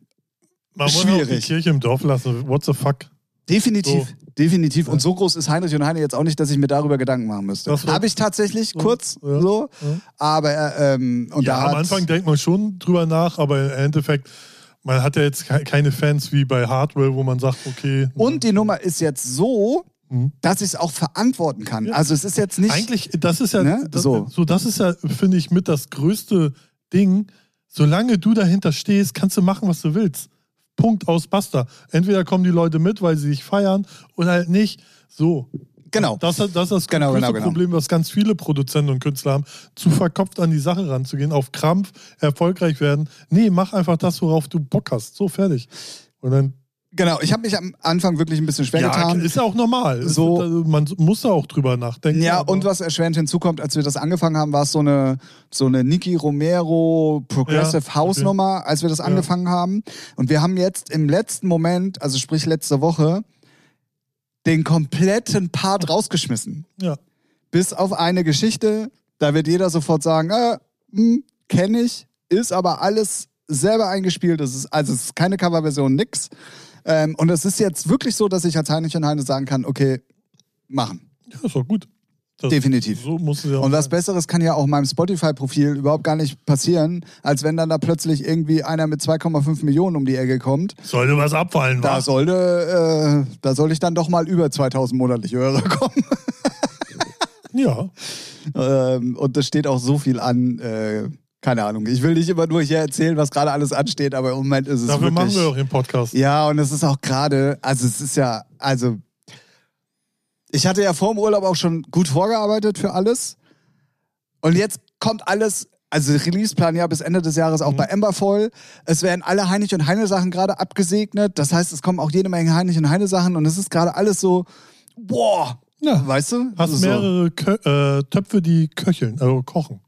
Man muss auch die schwierig. Kirche im Dorf lassen. What the fuck? definitiv. So. Definitiv. Und so groß ist Heinrich und Heine jetzt auch nicht, dass ich mir darüber Gedanken machen müsste. Das Habe ich tatsächlich kurz ja, so, ja. aber äh, ähm, und ja, da am Anfang denkt man schon drüber nach, aber im Endeffekt, man hat ja jetzt ke- keine Fans wie bei Hardwell, wo man sagt, okay. Und die Nummer ist jetzt so, Mhm. dass ich es auch verantworten kann. Ja. Also es ist jetzt nicht. Eigentlich, das ist ja, Ne? das, So. so. das ist ja, finde ich, mit das größte Ding. Solange du dahinter stehst, kannst du machen, was du willst. Punkt aus, basta. Entweder kommen die Leute mit, weil sie dich feiern, oder halt nicht. So. Genau. Das, das ist das Genau, größte genau, genau. Problem, was ganz viele Produzenten und Künstler haben, zu verkopft an die Sache ranzugehen, auf Krampf erfolgreich werden. Nee, mach einfach das, worauf du Bock hast. So, fertig. Und dann, Genau, ich habe mich am Anfang wirklich ein bisschen schwer ja, getan. ist ja auch normal. So- also man muss da auch drüber nachdenken. Ja, und was erschwerend hinzukommt, als wir das angefangen haben, war es so eine, so eine Niki Romero Progressive Ja, House. Nummer, als wir das angefangen haben. Und wir haben jetzt im letzten Moment, also sprich letzte Woche, den kompletten Part rausgeschmissen. Ja. Bis auf eine Geschichte, da wird jeder sofort sagen, äh, kenne ich, ist aber alles selber eingespielt. Es ist, also es ist keine Coverversion, nix. Ähm, und es ist jetzt wirklich so, dass ich als Heinrich und Heine sagen kann, okay, machen. Ja, ist doch gut. Das, Definitiv. So muss es ja Und was sein. Besseres kann ja auch meinem Spotify-Profil überhaupt gar nicht passieren, als wenn dann da plötzlich irgendwie einer mit 2,5 Millionen um die Ecke kommt. Sollte was abfallen, Da wa? sollte, äh, da soll ich dann doch mal über 2000 monatliche Hörer kommen. Ja. ähm, und das steht auch so viel an. Äh, keine Ahnung. Ich will nicht immer nur hier erzählen, was gerade alles ansteht, aber im Moment ist es Dafür wirklich. machen wir auch den Podcast. Ja, und es ist auch gerade, also es ist ja, also ich hatte ja vor dem Urlaub auch schon gut vorgearbeitet für alles. Und jetzt kommt alles, also Releaseplan ja bis Ende des Jahres auch bei Ember voll. Es werden alle Heinrich und Heine Sachen gerade abgesegnet. Das heißt, es kommen auch jede Menge Heinrich und Heine Sachen und es ist gerade alles so, boah, Ja. weißt du? Hast Also so, mehrere Kö äh, Töpfe, die köcheln, also kochen.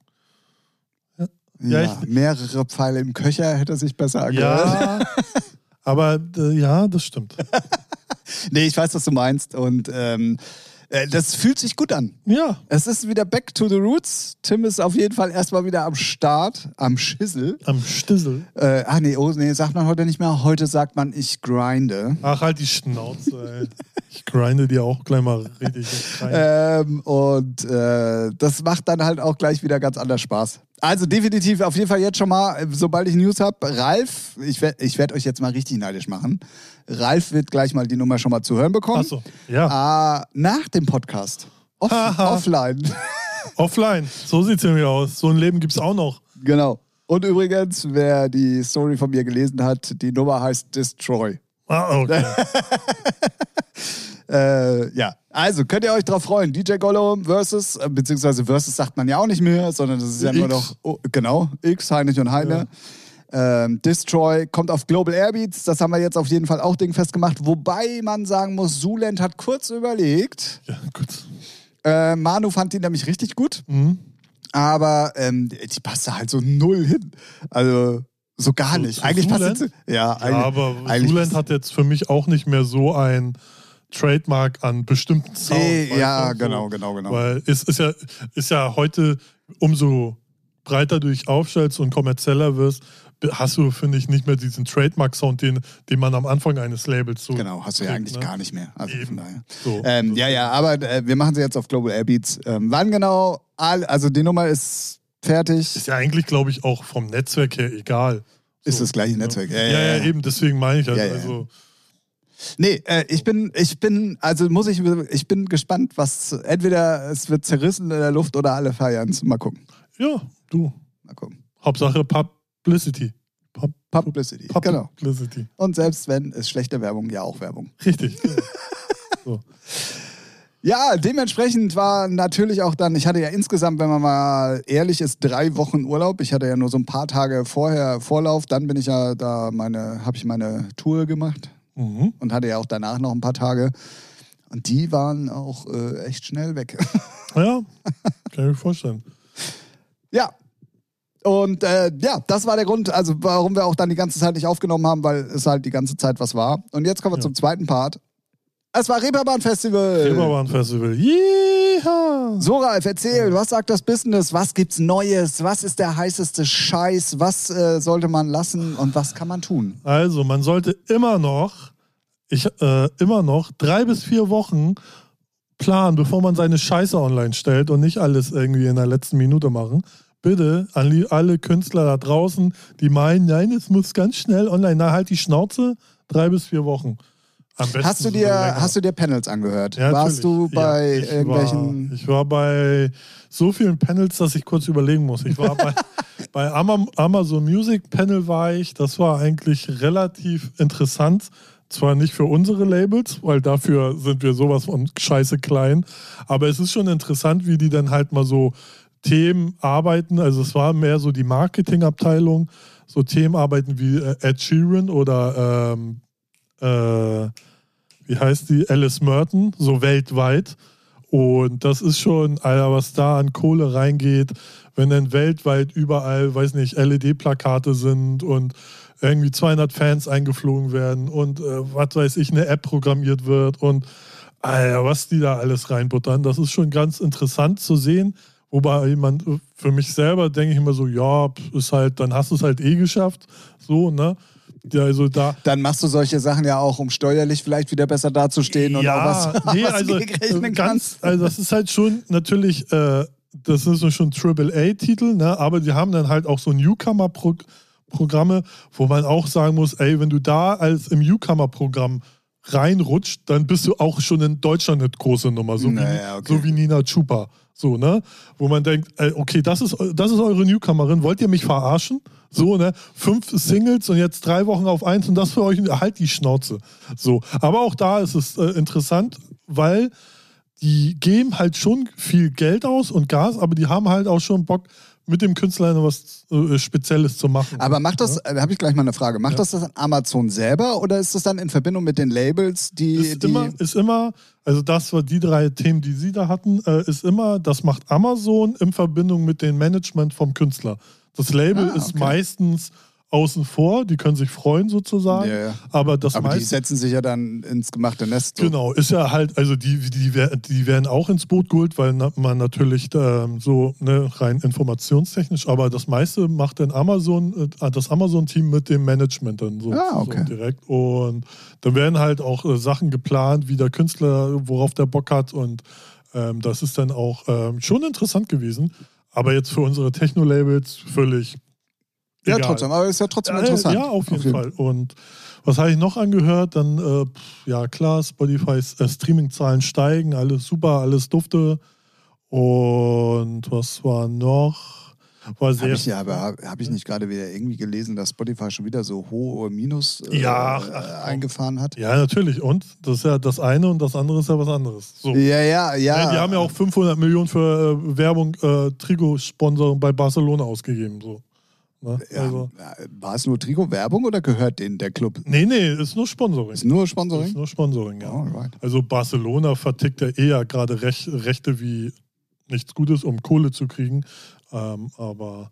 Ja, ja, mehrere Pfeile im Köcher hätte sich besser angehört. Ja. Aber äh, ja, das stimmt. Nee, ich weiß, was du meinst und ähm, äh, das fühlt sich gut an. Ja. Es ist wieder back to the roots. Tim ist auf jeden Fall erstmal wieder am Start, am Schissel. Am Stissel. Äh, ach nee, oh, nee, sagt man heute nicht mehr. Heute sagt man, ich grinde. Ach, halt die Schnauze, ey. Ich grinde dir auch gleich mal richtig. Ähm, und äh, das macht dann halt auch gleich wieder ganz anders Spaß. Also definitiv auf jeden Fall jetzt schon mal, äh, sobald ich News habe, Ralf, ich werde ich werd euch jetzt mal richtig neidisch machen. Ralf wird gleich mal die Nummer schon mal zu hören bekommen. Achso, ja. Ah, nach dem Podcast. Off offline. Offline. So sieht's nämlich aus. So ein Leben gibt's auch noch. genau. Und übrigens, wer die Story von mir gelesen hat, die Nummer heißt Destroy. Ah, okay. Äh, ja, also könnt ihr euch drauf freuen. DJ Gollum versus, äh, beziehungsweise versus sagt man ja auch nicht mehr, sondern das ist ja nur X. noch, oh, genau, X, Heinrich und Heine. Ähm, Destroy kommt auf Global Airbeats, das haben wir jetzt auf jeden Fall auch dingfest gemacht. Wobei man sagen muss, Zulent hat kurz überlegt. Ja, gut. Äh, Manu fand die nämlich richtig gut, Mhm. aber ähm, die passte halt so null hin. Also so gar Zu- nicht. eigentlich passt sie. Ja, Ja, aber eigentlich Zuland hat jetzt für mich auch nicht mehr so ein Trademark an bestimmten Sound. Nee, ja, du? genau, genau, genau. Weil es ist ja, ist ja heute, umso breiter du dich aufstellst und kommerzieller wirst, hast du, finde ich, nicht mehr diesen Trademark-Sound, den, den man am Anfang eines Labels so. Genau, hast du ja kriegt, eigentlich ne? gar nicht mehr. Also Eben. von daher. So. Ähm, ja, ja, aber äh, wir machen sie jetzt auf Global Airbeats. Ähm, wann genau? Also die Nummer ist fertig. Ist ja eigentlich, glaube ich, auch vom Netzwerk her egal. Ist So, das gleiche ne? Netzwerk. Ja, ja, eben, deswegen meine ich. Ja, ja. also Nee, äh, ich bin, ich bin, also muss ich, ich bin gespannt, was, entweder es wird zerrissen in der Luft oder alle feiern Mal gucken. ja, du. Mal gucken. Hauptsache Publicity. Pub Publicity, genau. Publicity. Und selbst wenn, ist schlechte Werbung ja auch Werbung. Richtig. so. Ja, dementsprechend war natürlich auch dann, ich hatte ja insgesamt, wenn man mal ehrlich ist, drei Wochen Urlaub. Ich hatte ja nur so ein paar Tage vorher Vorlauf, dann bin ich ja da meine, habe ich meine Tour gemacht Mhm. und hatte ja auch danach noch ein paar Tage. Und die waren auch äh, echt schnell weg. Ja, kann ich mir vorstellen. ja. Und äh, ja, das war der Grund, also warum wir auch dann die ganze Zeit nicht aufgenommen haben, weil es halt die ganze Zeit was war. Und jetzt kommen wir Ja. zum zweiten Part. Es war Reeperbahn Festival. Reeperbahn Festival. Yeehaw! So, Ralf, erzähl, was sagt das Business? Was gibt's Neues? Was ist der heißeste Scheiß? Was äh, sollte man lassen und was kann man tun? Also, man sollte immer noch, ich, äh, immer noch drei bis vier Wochen planen, bevor man seine Scheiße online stellt und nicht alles irgendwie in der letzten Minute machen. Bitte an alle Künstler da draußen, die meinen, nein, es muss ganz schnell online. Na, halt die Schnauze, drei bis vier Wochen. Hast du dir, hast du dir Panels angehört? Ja, Warst du natürlich. bei Ja, ich irgendwelchen. War, ich war bei so vielen Panels, dass ich kurz überlegen muss. Ich war bei, bei Ama- Amazon Music Panel war ich. Das war eigentlich relativ interessant. Zwar nicht für unsere Labels, weil dafür sind wir sowas von scheiße klein. Aber es ist schon interessant, wie die dann halt mal so Themen arbeiten. Also es war mehr so die Marketingabteilung, so Themen arbeiten wie äh, Ed Sheeran oder ähm, äh, wie heißt die, Alice Merton, so weltweit. Und das ist schon, Alter, was da an Kohle reingeht, wenn dann weltweit überall, weiß nicht, LED-Plakate sind und irgendwie 200 Fans eingeflogen werden und äh, was weiß ich, eine App programmiert wird und Alter, was die da alles reinbuttern, das ist schon ganz interessant zu sehen. Wobei man für mich selber denke ich immer so, ja, ist halt, dann hast du es halt eh geschafft, so, ne? Ja, also da. Dann machst du solche Sachen ja auch, um steuerlich vielleicht wieder besser dazustehen und ja, auch was, nee, was also gegenrechnen ganz, kannst. also das ist halt schon natürlich, äh, das ist so schon AAA-Titel, ne? aber die haben dann halt auch so Newcomer-Programme, wo man auch sagen muss, ey, wenn du da als im Newcomer-Programm reinrutscht, dann bist du auch schon in Deutschland eine große Nummer, so, Naja, wie, okay. so wie Nina Chupa. So, ne? Wo man denkt, ey, okay, das ist, das ist eure Newcomerin, wollt ihr mich verarschen? So, ne? Fünf Singles und jetzt drei Wochen auf eins und das für euch, halt die Schnauze. So. Aber auch da ist es äh, interessant, weil die geben halt schon viel Geld aus und Gas, aber die haben halt auch schon Bock, mit dem Künstler noch was äh, Spezielles zu machen. Aber macht das, Ja? da habe ich gleich mal eine Frage, macht Ja. das das dann Amazon selber oder ist das dann in Verbindung mit den Labels, die... ist, die immer, ist immer, also das war die drei Themen, die Sie da hatten, äh, ist immer, das macht Amazon in Verbindung mit dem Management vom Künstler. Das Label Ah, ist okay. meistens außen vor, die können sich freuen sozusagen, Ja, ja. aber das aber die meiste setzen sich ja dann ins gemachte Nest. So. Genau, ist ja halt, also die, die, die werden auch ins Boot geholt, weil man natürlich ähm, so ne, rein informationstechnisch, aber das meiste macht dann Amazon, äh, das Amazon-Team mit dem Management dann so, Ah, okay. so direkt. Und dann werden halt auch äh, Sachen geplant, wie der Künstler, worauf der Bock hat. Und ähm, das ist dann auch ähm, schon interessant gewesen. Aber jetzt für unsere Techno-Labels völlig. Ja, egal. trotzdem, aber ist ja trotzdem interessant. Ja, auf jeden Fall. Und was habe ich noch angehört? Dann, äh, ja klar, Spotify's äh, Streaming-Zahlen steigen, alles super, alles dufte. Und was war noch? War Habe sehr. ich, ja, aber habe hab ich nicht gerade wieder irgendwie gelesen, dass Spotify schon wieder so hohe Minus äh, Ja, äh, ach, eingefahren hat? ja, natürlich. Und das ist ja das eine und das andere ist ja was anderes. So. Ja, ja, ja. Ja, die haben ja auch 500 Millionen für äh, Werbung, äh, Trigo-Sponsoring bei Barcelona ausgegeben. So. Ne? Ja, Also, war es nur Trikot-Werbung oder gehört denen der Club? nee, nee, ist nur Sponsoring. Ist nur Ist Sponsoring? nur Sponsoring, ja. Alright. Also Barcelona vertickt ja eher gerade Rech Rechte wie nichts Gutes, um Kohle zu kriegen. Ähm, aber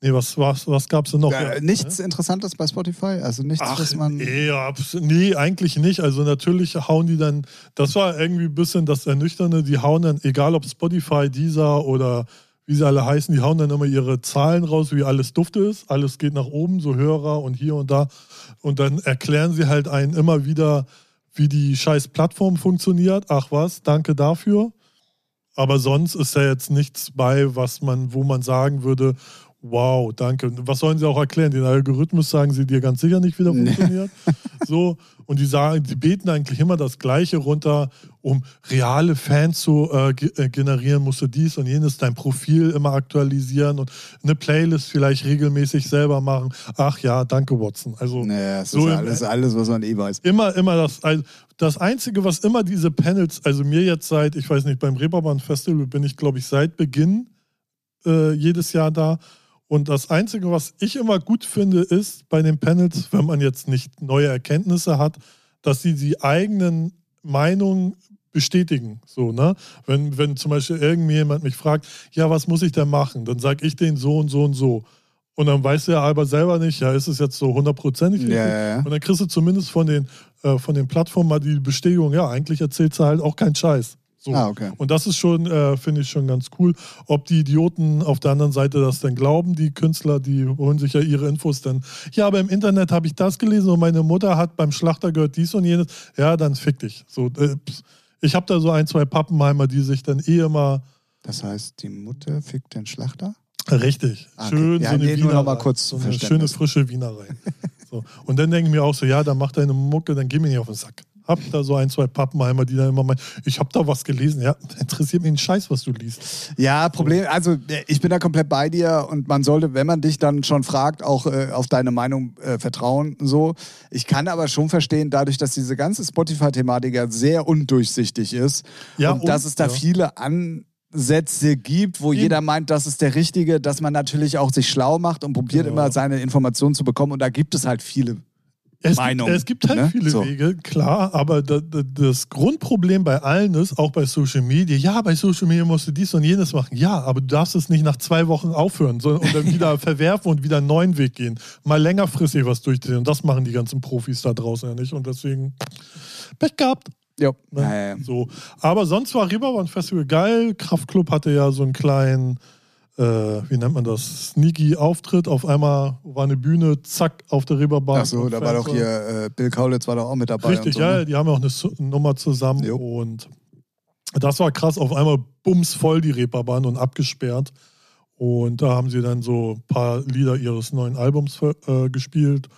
nee, was, was, was gab es denn noch? Äh, nichts Interessantes bei Spotify? Also nichts, Ach, was man. abs- nee, eigentlich nicht. Also natürlich hauen die dann, das war irgendwie ein bisschen das Ernüchternde, die hauen dann, egal ob Spotify, Deezer oder wie sie alle heißen, die hauen dann immer ihre Zahlen raus, wie alles dufte ist. Alles geht nach oben, so Hörer und hier und da. Und dann erklären sie halt einen immer wieder, wie die scheiß Plattform funktioniert. Ach was, danke dafür. Aber sonst ist da jetzt nichts bei, was man, wo man sagen würde, wow, danke. Was sollen sie auch erklären? Den Algorithmus sagen sie dir ganz sicher nicht, wie der funktioniert. So, und die sagen, die beten eigentlich immer das Gleiche runter, um reale Fans zu äh, äh, generieren, musst du dies und jenes, dein Profil immer aktualisieren und eine Playlist vielleicht regelmäßig selber machen. Ach ja, danke, Watson. Also Naja, das so ist alles, alles, was man eh weiß. immer, immer das, also das Einzige, was immer diese Panels, also mir jetzt seit, ich weiß nicht, beim Reeperbahn Festival bin ich, glaube ich, seit Beginn äh, jedes Jahr da. Und das Einzige, was ich immer gut finde, ist bei den Panels, wenn man jetzt nicht neue Erkenntnisse hat, dass sie die eigenen Meinungen bestätigen. So, ne? Wenn, wenn zum Beispiel irgendjemand mich fragt, ja, was muss ich denn machen? Dann sage ich denen so und so und so. Und dann weiß der aber selber nicht, ja, ist es jetzt so hundertprozentig? Ja, ja, ja. Und dann kriegst du zumindest von den, äh, von den Plattformen mal die Bestätigung, ja, eigentlich erzählt sie halt auch keinen Scheiß. So. Ah, okay. Und das ist schon, äh, finde ich schon ganz cool. Ob die Idioten auf der anderen Seite das denn glauben, die Künstler, die holen sich ja ihre Infos dann. Ja, aber im Internet habe ich das gelesen und meine Mutter hat beim Schlachter gehört dies und jenes. Ja, dann fick dich. So, äh, pss. Ich habe da so ein, zwei Pappenheimer, die sich dann eh immer Das heißt, die Mutter fickt den Schlachter? Richtig. Ah, okay. Schön Ja, so eine nee, Wiener mal kurz so eine schöne frische Wiener rein. so. Und dann denke ich mir auch so, ja, dann mach deine Mucke, dann geh mir nicht auf den Sack. Hab da so ein, zwei Pappenheimer, die dann immer meinen, ich habe da was gelesen. Ja, interessiert mich einen Scheiß, was du liest. Ja, Problem, also äh, ich bin da komplett bei dir und man sollte, wenn man dich dann schon fragt, auch äh, auf deine Meinung äh, vertrauen. So. Ich kann aber schon verstehen, dadurch, dass diese ganze Spotify-Thematik ja sehr undurchsichtig ist Ja, und, dass und- es da ja. viele Ansätze gibt, wo Eben. jeder meint, das ist der Richtige, dass man natürlich auch sich schlau macht und probiert Ja. immer seine Informationen zu bekommen und da gibt es halt viele. Es Meinung, Gibt, es gibt halt ne? viele So. Wege, klar, aber da, da, das Grundproblem bei allen ist, auch bei Social Media, ja, bei Social Media musst du dies und jenes machen. Ja, aber du darfst es nicht nach zwei Wochen aufhören sondern, und dann wieder verwerfen und wieder einen neuen Weg gehen. Mal längerfristig was durchziehen. Und das machen die ganzen Profis da draußen ja nicht. Und deswegen Pech gehabt. Ja. Ne? So. Aber sonst war Reeperbahn Festival geil. Kraftklub hatte ja so einen kleinen, äh, wie nennt man das, sneaky Auftritt. Auf einmal war eine Bühne, zack, auf der Reeperbahn. Ach so, da war doch hier, äh, Bill Kaulitz war doch auch mit dabei. Richtig, so, ja, ne? die haben ja auch eine Nummer zusammen Jo. und das war krass. Auf einmal bums voll die Reeperbahn und abgesperrt. Und da haben sie dann so ein paar Lieder ihres neuen Albums äh, gespielt.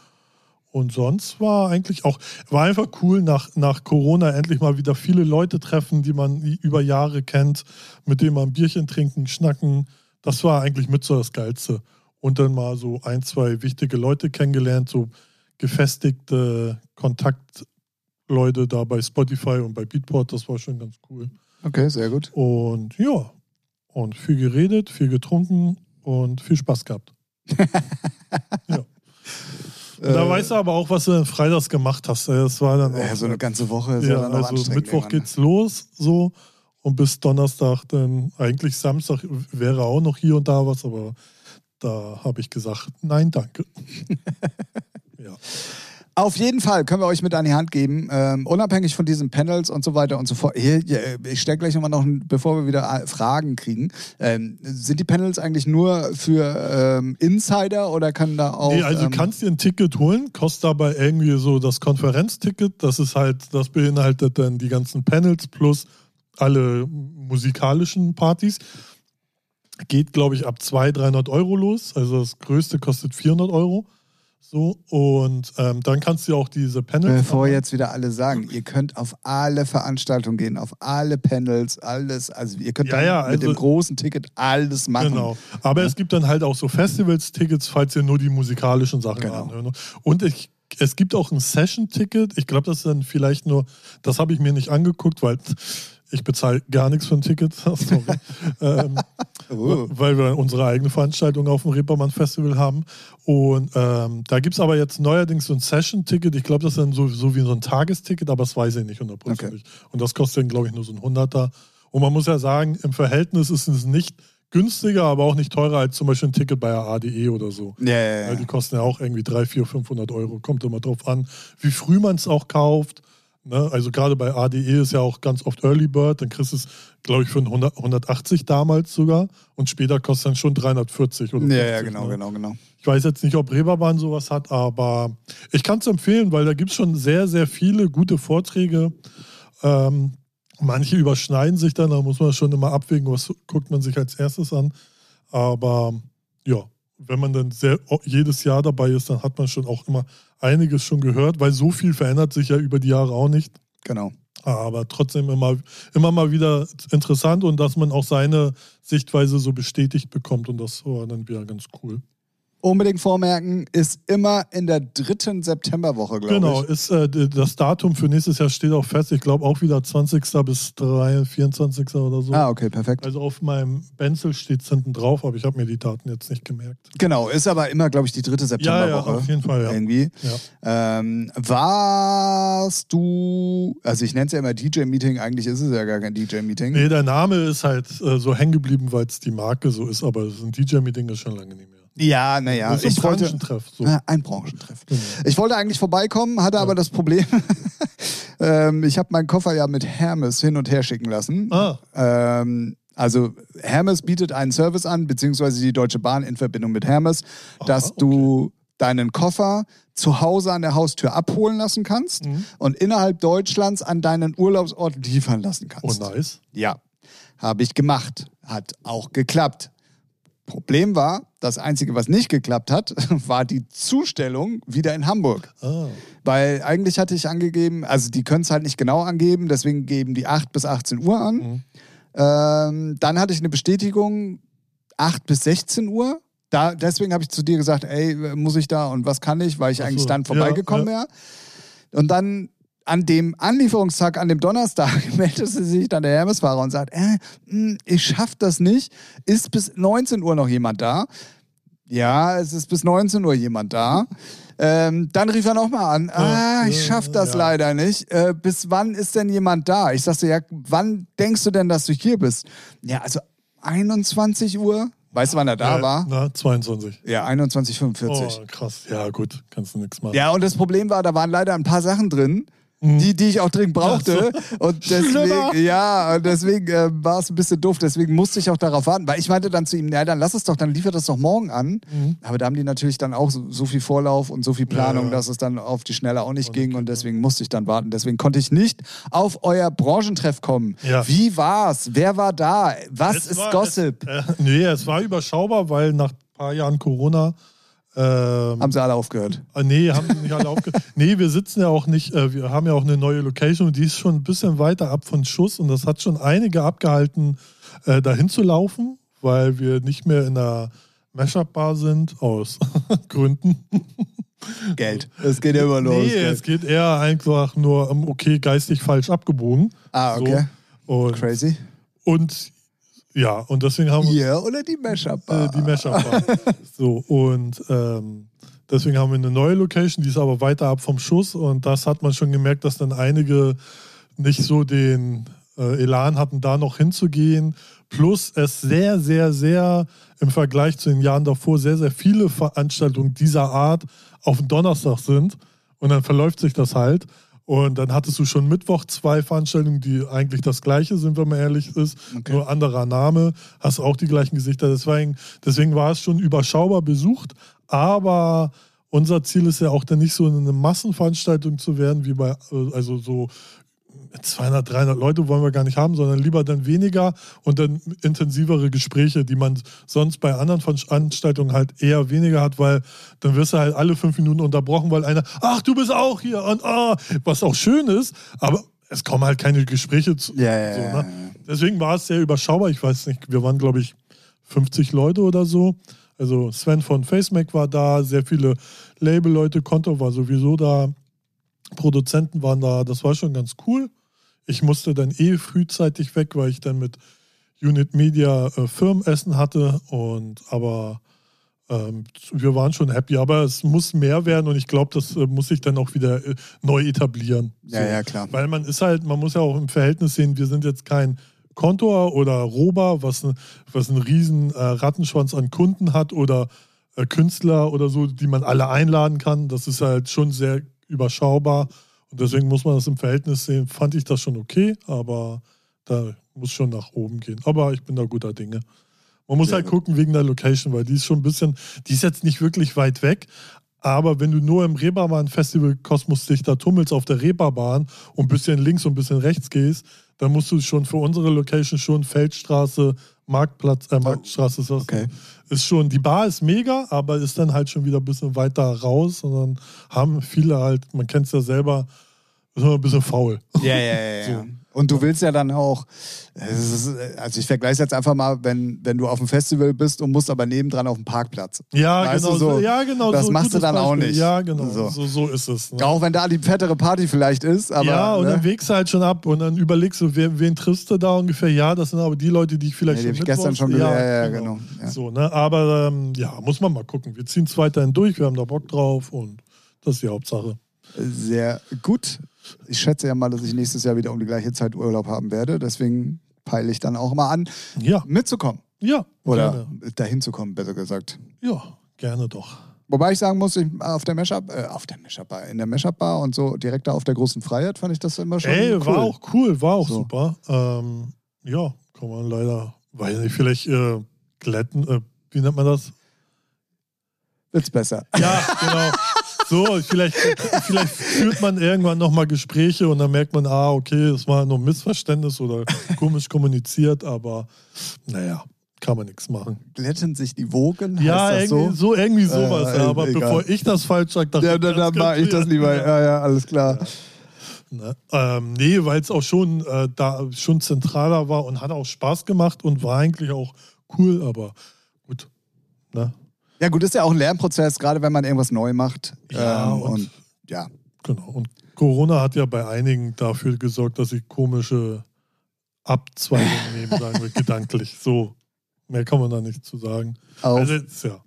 Und sonst war eigentlich auch, war einfach cool, nach, nach Corona endlich mal wieder viele Leute treffen, die man über Jahre kennt, mit denen man ein Bierchen trinken, schnacken. Das war eigentlich mit so das Geilste. Und dann mal so ein, zwei wichtige Leute kennengelernt, so gefestigte Kontaktleute da bei Spotify und bei Beatport, das war schon ganz cool. Okay, sehr gut. Und ja, und viel geredet, viel getrunken und viel Spaß gehabt. ja. Und da Äh, weißt du aber auch, was du dann freitags gemacht hast. Das war dann auch, ja, so eine ganze Woche ja, also Mittwoch geht's los, so. Und bis Donnerstag dann, eigentlich Samstag wäre auch noch hier und da was, aber da habe ich gesagt, nein, danke. ja. Auf jeden Fall können wir euch mit an die Hand geben, ähm, unabhängig von diesen Panels und so weiter und so fort. Hier, hier, ich stelle gleich nochmal noch, bevor wir wieder äh, Fragen kriegen. Ähm, sind die Panels eigentlich nur für ähm, Insider oder kann da auch. Nee, also ähm, du kannst dir ein Ticket holen, kostet aber irgendwie so das Konferenzticket. Das ist halt, das beinhaltet dann die ganzen Panels plus alle musikalischen Partys. Geht, glaube ich, ab 200, 300 Euro los. Also das größte kostet 400 Euro. So, und ähm, dann kannst du auch diese Panels. Bevor jetzt wieder alle sagen, ihr könnt auf alle Veranstaltungen gehen, auf alle Panels, alles, also ihr könnt Ja, ja, mit dem also- großen Ticket alles machen. Genau. Aber es gibt dann halt auch so Festivals-Tickets, falls ihr nur die musikalischen Sachen Genau. anhört. Und ich, es gibt auch ein Session-Ticket. Ich glaube, das ist dann vielleicht nur, das habe ich mir nicht angeguckt, weil ich bezahle gar nichts für ein Ticket. Sorry. ähm, Oh. weil wir unsere eigene Veranstaltung auf dem Reeperbahn Festival haben. Und ähm, da gibt es aber jetzt neuerdings so ein Session-Ticket. Ich glaube, das ist dann so, so wie so ein Tagesticket, aber das weiß ich nicht hundertprozentig. Und das kostet dann, glaube ich, nur so ein Hunderter. Und man muss ja sagen, im Verhältnis ist es nicht günstiger, aber auch nicht teurer als zum Beispiel ein Ticket bei der ADE oder so. Ja, ja, Weil ja. die kosten ja auch irgendwie 300, 400, 500 Euro. Kommt immer drauf an, wie früh man es auch kauft. Ne? Also gerade bei ADE ist ja auch ganz oft Early Bird. Dann kriegst du es, glaube ich, für 100, 180 damals sogar. Und später kostet dann schon 340 oder Ja, 50, ja, genau, ne? genau, genau. Ich weiß jetzt nicht, ob Reeperbahn sowas hat, aber ich kann es empfehlen, weil da gibt es schon sehr, sehr viele gute Vorträge. Ähm, manche überschneiden sich dann, da muss man schon immer abwägen, was guckt man sich als erstes an. Aber ja, wenn man dann sehr, jedes Jahr dabei ist, dann hat man schon auch immer einiges schon gehört, weil so viel verändert sich ja über die Jahre auch nicht. Genau. Aber trotzdem immer, immer mal wieder interessant und dass man auch seine Sichtweise so bestätigt bekommt und das war dann wieder ganz cool. Unbedingt vormerken, ist immer in der dritten Septemberwoche, glaube Genau, ich. ist, äh, das Datum für nächstes Jahr steht auch fest. Ich glaube auch wieder 20. bis 3, 24. oder so. Ah, okay, perfekt. Also auf meinem Benzel steht es hinten drauf, aber ich habe mir die Daten jetzt nicht gemerkt. Genau, ist aber immer, glaube ich, die dritte Ja, ja, Septemberwoche. auf jeden Fall, ja. Irgendwie. ja. Ähm, warst du, also ich nenne es ja immer DJ-Meeting, eigentlich ist es ja gar kein DJ-Meeting. Nee, der Name ist halt äh, so hängen geblieben, weil es die Marke so ist, aber ein DJ-Meeting ist schon lange nicht mehr. Ja, naja, das ist ich ein wollte. Branchentreff. So. Ah, ein Branchentreff. Genau. Ich wollte eigentlich vorbeikommen, hatte aber das Problem, ähm, ich habe meinen Koffer ja mit Hermes hin und her schicken lassen. Ah, Ähm, also Hermes bietet einen Service an, beziehungsweise die Deutsche Bahn in Verbindung mit Hermes, dass Aha, du deinen Koffer zu Hause an der Haustür abholen lassen kannst Mhm. und innerhalb Deutschlands an deinen Urlaubsort liefern lassen oh kannst. nice. Ja, habe ich gemacht. Hat auch geklappt. Problem war, das Einzige, was nicht geklappt hat, war die Zustellung wieder in Hamburg. Ah, Weil eigentlich hatte ich angegeben, also die können es halt nicht genau angeben, deswegen geben die 8 bis 18 Uhr an. mhm. Ähm, dann hatte ich eine Bestätigung 8 bis 16 Uhr. Da, deswegen habe ich zu dir gesagt, ey, muss ich da und was kann ich, weil ich so, eigentlich dann ja, vorbeigekommen ja. wäre. Und dann an dem Anlieferungstag, an dem Donnerstag, meldete sich dann der Hermesfahrer und sagt, äh, mh, ich schaff das nicht. Ist bis 19 Uhr noch jemand da? Ja, es ist bis 19 Uhr jemand da. Ähm, dann rief er nochmal an, ah, ich schaff das ja. leider nicht. Äh, bis wann ist denn jemand da? Ich sagte, ja, wann denkst du denn, dass du hier bist? Ja, also 21 Uhr. Weißt du, wann er da ja, war? Na, 22. Ja, 21.45 Oh, krass. Ja, gut, kannst du nichts machen. Ja, und das Problem war, da waren leider ein paar Sachen drin, die, die ich auch dringend brauchte. Und deswegen, ja, und deswegen äh, war es ein bisschen doof. Deswegen musste ich auch darauf warten. Weil ich meinte dann zu ihm, ja, dann lass es doch, dann liefert das doch morgen an. Mhm. Aber da haben die natürlich dann auch so, so viel Vorlauf und so viel Planung, Ja, ja. dass es dann auf die Schnelle auch nicht ging. Und deswegen musste ich dann warten. Deswegen konnte ich nicht auf euer Branchentreff kommen. Ja. Wie war's? Wer war da? Was Es ist war- Gossip? Es, äh, nee, es war überschaubar, weil nach ein paar Jahren Corona. Ähm, haben sie alle aufgehört. äh, nee, haben nicht alle aufge. Nee, wir sitzen ja auch nicht, äh, wir haben ja auch eine neue Location und die ist schon ein bisschen weiter ab von Schuss und das hat schon einige abgehalten, äh, dahin zu laufen, weil wir nicht mehr in der Mashup-Bar sind, aus Gründen. Geld. Es geht ja immer los. nee, es geht eher einfach nur um, okay, geistig falsch abgebogen. ah, okay. So. Und, Crazy. und ja, und deswegen haben wir Ihr oder die Mashup? äh, die Mashup Bar. so, und ähm, deswegen haben wir eine neue Location, die ist aber weiter ab vom Schuss und das hat man schon gemerkt, dass dann einige nicht so den äh, Elan hatten, da noch hinzugehen. Plus es sehr, sehr, sehr im Vergleich zu den Jahren davor sehr, sehr viele Veranstaltungen dieser Art auf den Donnerstag sind und dann verläuft sich das halt. Und dann hattest du schon Mittwoch zwei Veranstaltungen, die eigentlich das gleiche sind, wenn man ehrlich ist. Okay. Nur anderer Name, hast auch die gleichen Gesichter. Deswegen, deswegen war es schon überschaubar besucht. Aber unser Ziel ist ja auch dann nicht so eine Massenveranstaltung zu werden, wie bei, äh, also so 200, 300 Leute wollen wir gar nicht haben, sondern lieber dann weniger und dann intensivere Gespräche, die man sonst bei anderen Veranstaltungen halt eher weniger hat, weil dann wirst du halt alle fünf Minuten unterbrochen, weil einer, ach, du bist auch hier und ah, was auch schön ist, aber es kommen halt keine Gespräche zu. Ja, ja, so, ne? Deswegen war es sehr überschaubar. Ich weiß nicht, wir waren, glaube ich, 50 Leute oder so. Also Sven von FaceMac war da, sehr viele Label-Leute, Konto war sowieso da, Produzenten waren da, das war schon ganz cool. Ich musste dann eh frühzeitig weg, weil ich dann mit Unit Media äh, Firmenessen hatte und aber ähm, wir waren schon happy, aber es muss mehr werden und ich glaube, das äh, muss sich dann auch wieder äh, neu etablieren. Ja, ja, klar. Weil man ist halt, man muss ja auch im Verhältnis sehen, wir sind jetzt kein Kontor oder Roba, was, was einen riesen äh, Rattenschwanz an Kunden hat oder äh, Künstler oder so, die man alle einladen kann. Das ist halt schon sehr überschaubar und deswegen muss man das im Verhältnis sehen. Fand ich das schon okay, aber da muss schon nach oben gehen. Aber ich bin da guter Dinge. Man muss Sehr halt gucken wegen der Location, weil die ist schon ein bisschen, die ist jetzt nicht wirklich weit weg, aber wenn du nur im Reeperbahn-Festival Kosmos dich da tummelst auf der Reeperbahn und ein bisschen links und ein bisschen rechts gehst, dann musst du schon für unsere Location schon Feldstraße, Marktplatz, äh, Marktstraße ist das. Okay. Ist schon, die Bar ist mega, aber ist dann halt schon wieder ein bisschen weiter raus und dann haben viele halt, man kennt es ja selber, ist immer ein bisschen faul. Ja, ja, ja. ja. Und du willst ja dann auch, ist, also ich vergleiche es jetzt einfach mal, wenn, wenn du auf dem Festival bist und musst aber nebendran auf dem Parkplatz. Ja, Weißt genau so, ja, genau das so. machst du dann auch Beispiel. nicht. Ja, genau. So. So, so, ist es. Ne? Auch wenn da die fettere Party vielleicht ist, aber. ja, und ne? dann wägst du halt schon ab und dann überlegst du, wen, wen triffst du da ungefähr? Ja, das sind aber die Leute, die ich vielleicht Ja, die schon hab ich gestern schon gesehen. Ja, ja, genau. Ja. So, ne? Aber ähm, ja, muss man mal gucken. Wir ziehen es weiterhin durch, wir haben da Bock drauf und das ist die Hauptsache. Sehr gut. Ich schätze ja mal, dass ich nächstes Jahr wieder um die gleiche Zeit Urlaub haben werde. Deswegen peile ich dann auch mal an, Ja, mitzukommen. ja. Oder Gerne. dahin zu kommen, besser gesagt. Ja, gerne doch. Wobei ich sagen muss, ich, auf der Mashup, äh, auf der Mashup Bar, in der Mashup Bar und so direkt da auf der großen Freiheit fand ich das immer schon Ey, cool. war auch cool, war auch So. super. Ähm, ja, kann man leider, weiß nicht, vielleicht äh, glätten, äh, wie nennt man das? Wird's besser. Ja, genau. So, vielleicht, vielleicht führt man irgendwann nochmal Gespräche und dann merkt man, ah, okay, es war nur ein Missverständnis oder komisch kommuniziert, aber naja, kann man nichts machen. Glätten sich die Wogen? Ja, heißt das irgendwie, so? so? irgendwie sowas, Äh, ja, aber egal. bevor ich das falsch sage, dachte Ja, dann, dann mache ich das lieber. Ja, ja, alles klar. Ne? Ähm, nee, weil es auch schon äh, da schon zentraler war und hat auch Spaß gemacht und war eigentlich auch cool, aber gut. Ne? Ja, gut, ist ja auch ein Lernprozess, gerade wenn man irgendwas neu macht. Ja, ähm, und- und ja. Genau. Und Corona hat ja bei einigen dafür gesorgt, dass sie komische Abzweigungen nehmen, sagen wir, gedanklich. So, mehr kann man da nicht zu sagen. Auf, Also, ja.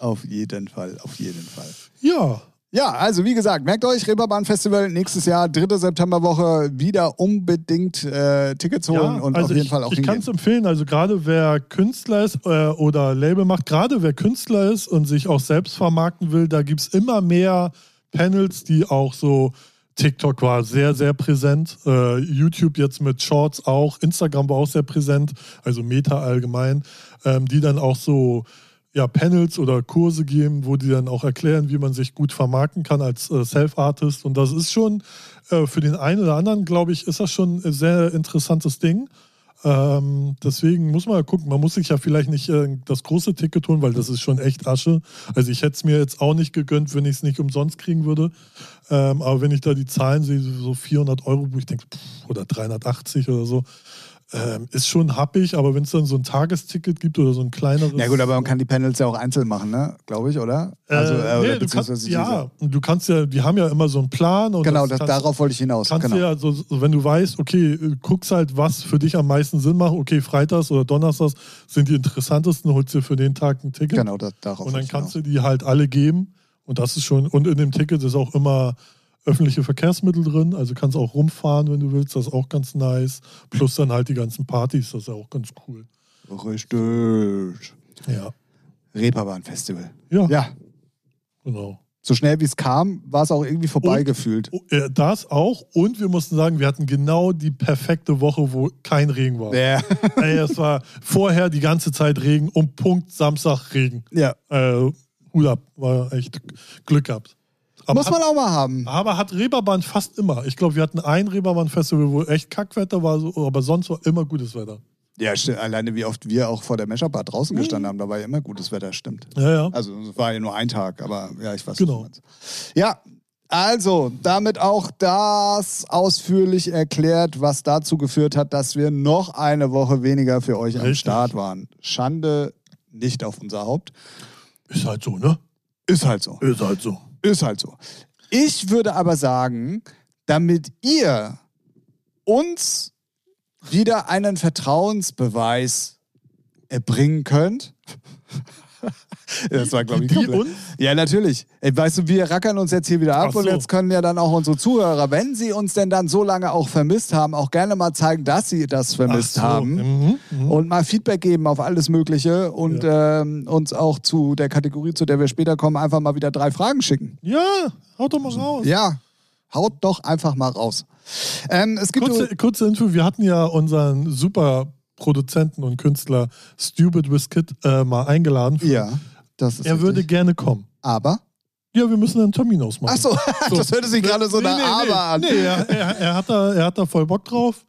auf jeden Fall, auf jeden Fall. Ja, Ja, also wie gesagt, merkt euch, Reeperbahn Festival nächstes Jahr, dritte Septemberwoche, wieder unbedingt äh, Tickets holen ja und also auf jeden ich, Fall auch Ich kann es empfehlen, also gerade wer Künstler ist äh, oder Label macht, gerade wer Künstler ist und sich auch selbst vermarkten will, da gibt es immer mehr Panels, die auch so TikTok war sehr, sehr präsent. Äh, YouTube jetzt mit Shorts auch. Instagram war auch sehr präsent, also Meta allgemein, ähm, die dann auch so ja, Panels oder Kurse geben, wo die dann auch erklären, wie man sich gut vermarkten kann als äh, Self-Artist. Und das ist schon äh, für den einen oder anderen, glaube ich, ist das schon ein sehr interessantes Ding. Ähm, deswegen muss man ja gucken. Man muss sich ja vielleicht nicht äh, das große Ticket tun, weil das ist schon echt Asche. Also ich hätte es mir jetzt auch nicht gegönnt, wenn ich es nicht umsonst kriegen würde. Ähm, aber wenn ich da die Zahlen sehe, so 400 Euro, wo ich denke, oder 380 oder so, ähm, ist schon happig, aber wenn es dann so ein Tagesticket gibt oder so ein kleineres. Ja gut, aber man kann die Panels ja auch einzeln machen, ne? Glaube ich, oder? Also, äh, nee, du kannst, ja, du kannst ja, die haben ja immer so einen Plan. Und genau, das kannst, darauf wollte ich hinaus. Kannst genau. ja, so, wenn du weißt, okay, guckst halt, was für dich am meisten Sinn macht. Okay, Freitags oder Donnerstags sind die interessantesten, holst dir für den Tag ein Ticket. Genau, das, darauf. Und dann kannst du die halt alle geben. Und das ist schon, und in dem Ticket ist auch immer öffentliche Verkehrsmittel drin, also kannst auch rumfahren, wenn du willst, das ist auch ganz nice. Plus dann halt die ganzen Partys, das ist auch ganz cool. Richtig. Ja. Reeperbahn-Festival. Ja. Ja. Genau. So schnell wie es kam, war es auch irgendwie vorbeigefühlt. Oh, äh, Das auch. Und wir mussten sagen, wir hatten genau die perfekte Woche, wo kein Regen war. Ja. Ey, es war vorher die ganze Zeit Regen und Punkt Samstag Regen. ja. Äh, Hut ab, war echt Glück gehabt. Aber Muss hat, man auch mal haben. aber hat Reeperbahn fast immer. Ich glaube, wir hatten ein Reeperbahn-Festival, wo echt Kackwetter war, so, aber sonst war immer gutes Wetter. Ja, stimmt. Alleine wie oft wir auch vor der Mescherbar draußen gestanden haben, da war ja immer gutes Wetter, stimmt. Ja, ja. Also es war ja nur ein Tag, aber ja, ich weiß Genau. was du meinst. Ja, also damit auch das ausführlich erklärt, was dazu geführt hat, dass wir noch eine Woche weniger für euch am Richtig. Start waren. Schande nicht auf unser Haupt. Ist halt so, ne? Ist halt so. Ist halt so. Ist halt so. Ich würde aber sagen, damit ihr uns wieder einen Vertrauensbeweis erbringen könnt. Das war, glaube ich, Die uns? Ja, natürlich. Ey, weißt du, wir rackern uns jetzt hier wieder ab Ach und so. jetzt können ja dann auch unsere Zuhörer, wenn sie uns denn dann so lange auch vermisst haben, auch gerne mal zeigen, dass sie das vermisst so. haben. Mhm, mhm. Und mal Feedback geben auf alles Mögliche und ähm, uns auch zu der Kategorie, zu der wir später kommen, einfach mal wieder drei Fragen schicken. Ja, haut doch mal raus. Ja, haut doch einfach mal raus. Ähm, es gibt Kurze, kurze Info, wir hatten ja unseren super Produzenten und Künstler Stupid Wizkid äh, mal eingeladen. ja, das ist Er würde richtig. gerne kommen. aber Ja, wir müssen einen Termin ausmachen. ach so, das hörte sich gerade so Nee, nach nee, aber nee. an. Nee, er, er, er, hat da, er hat da voll Bock drauf.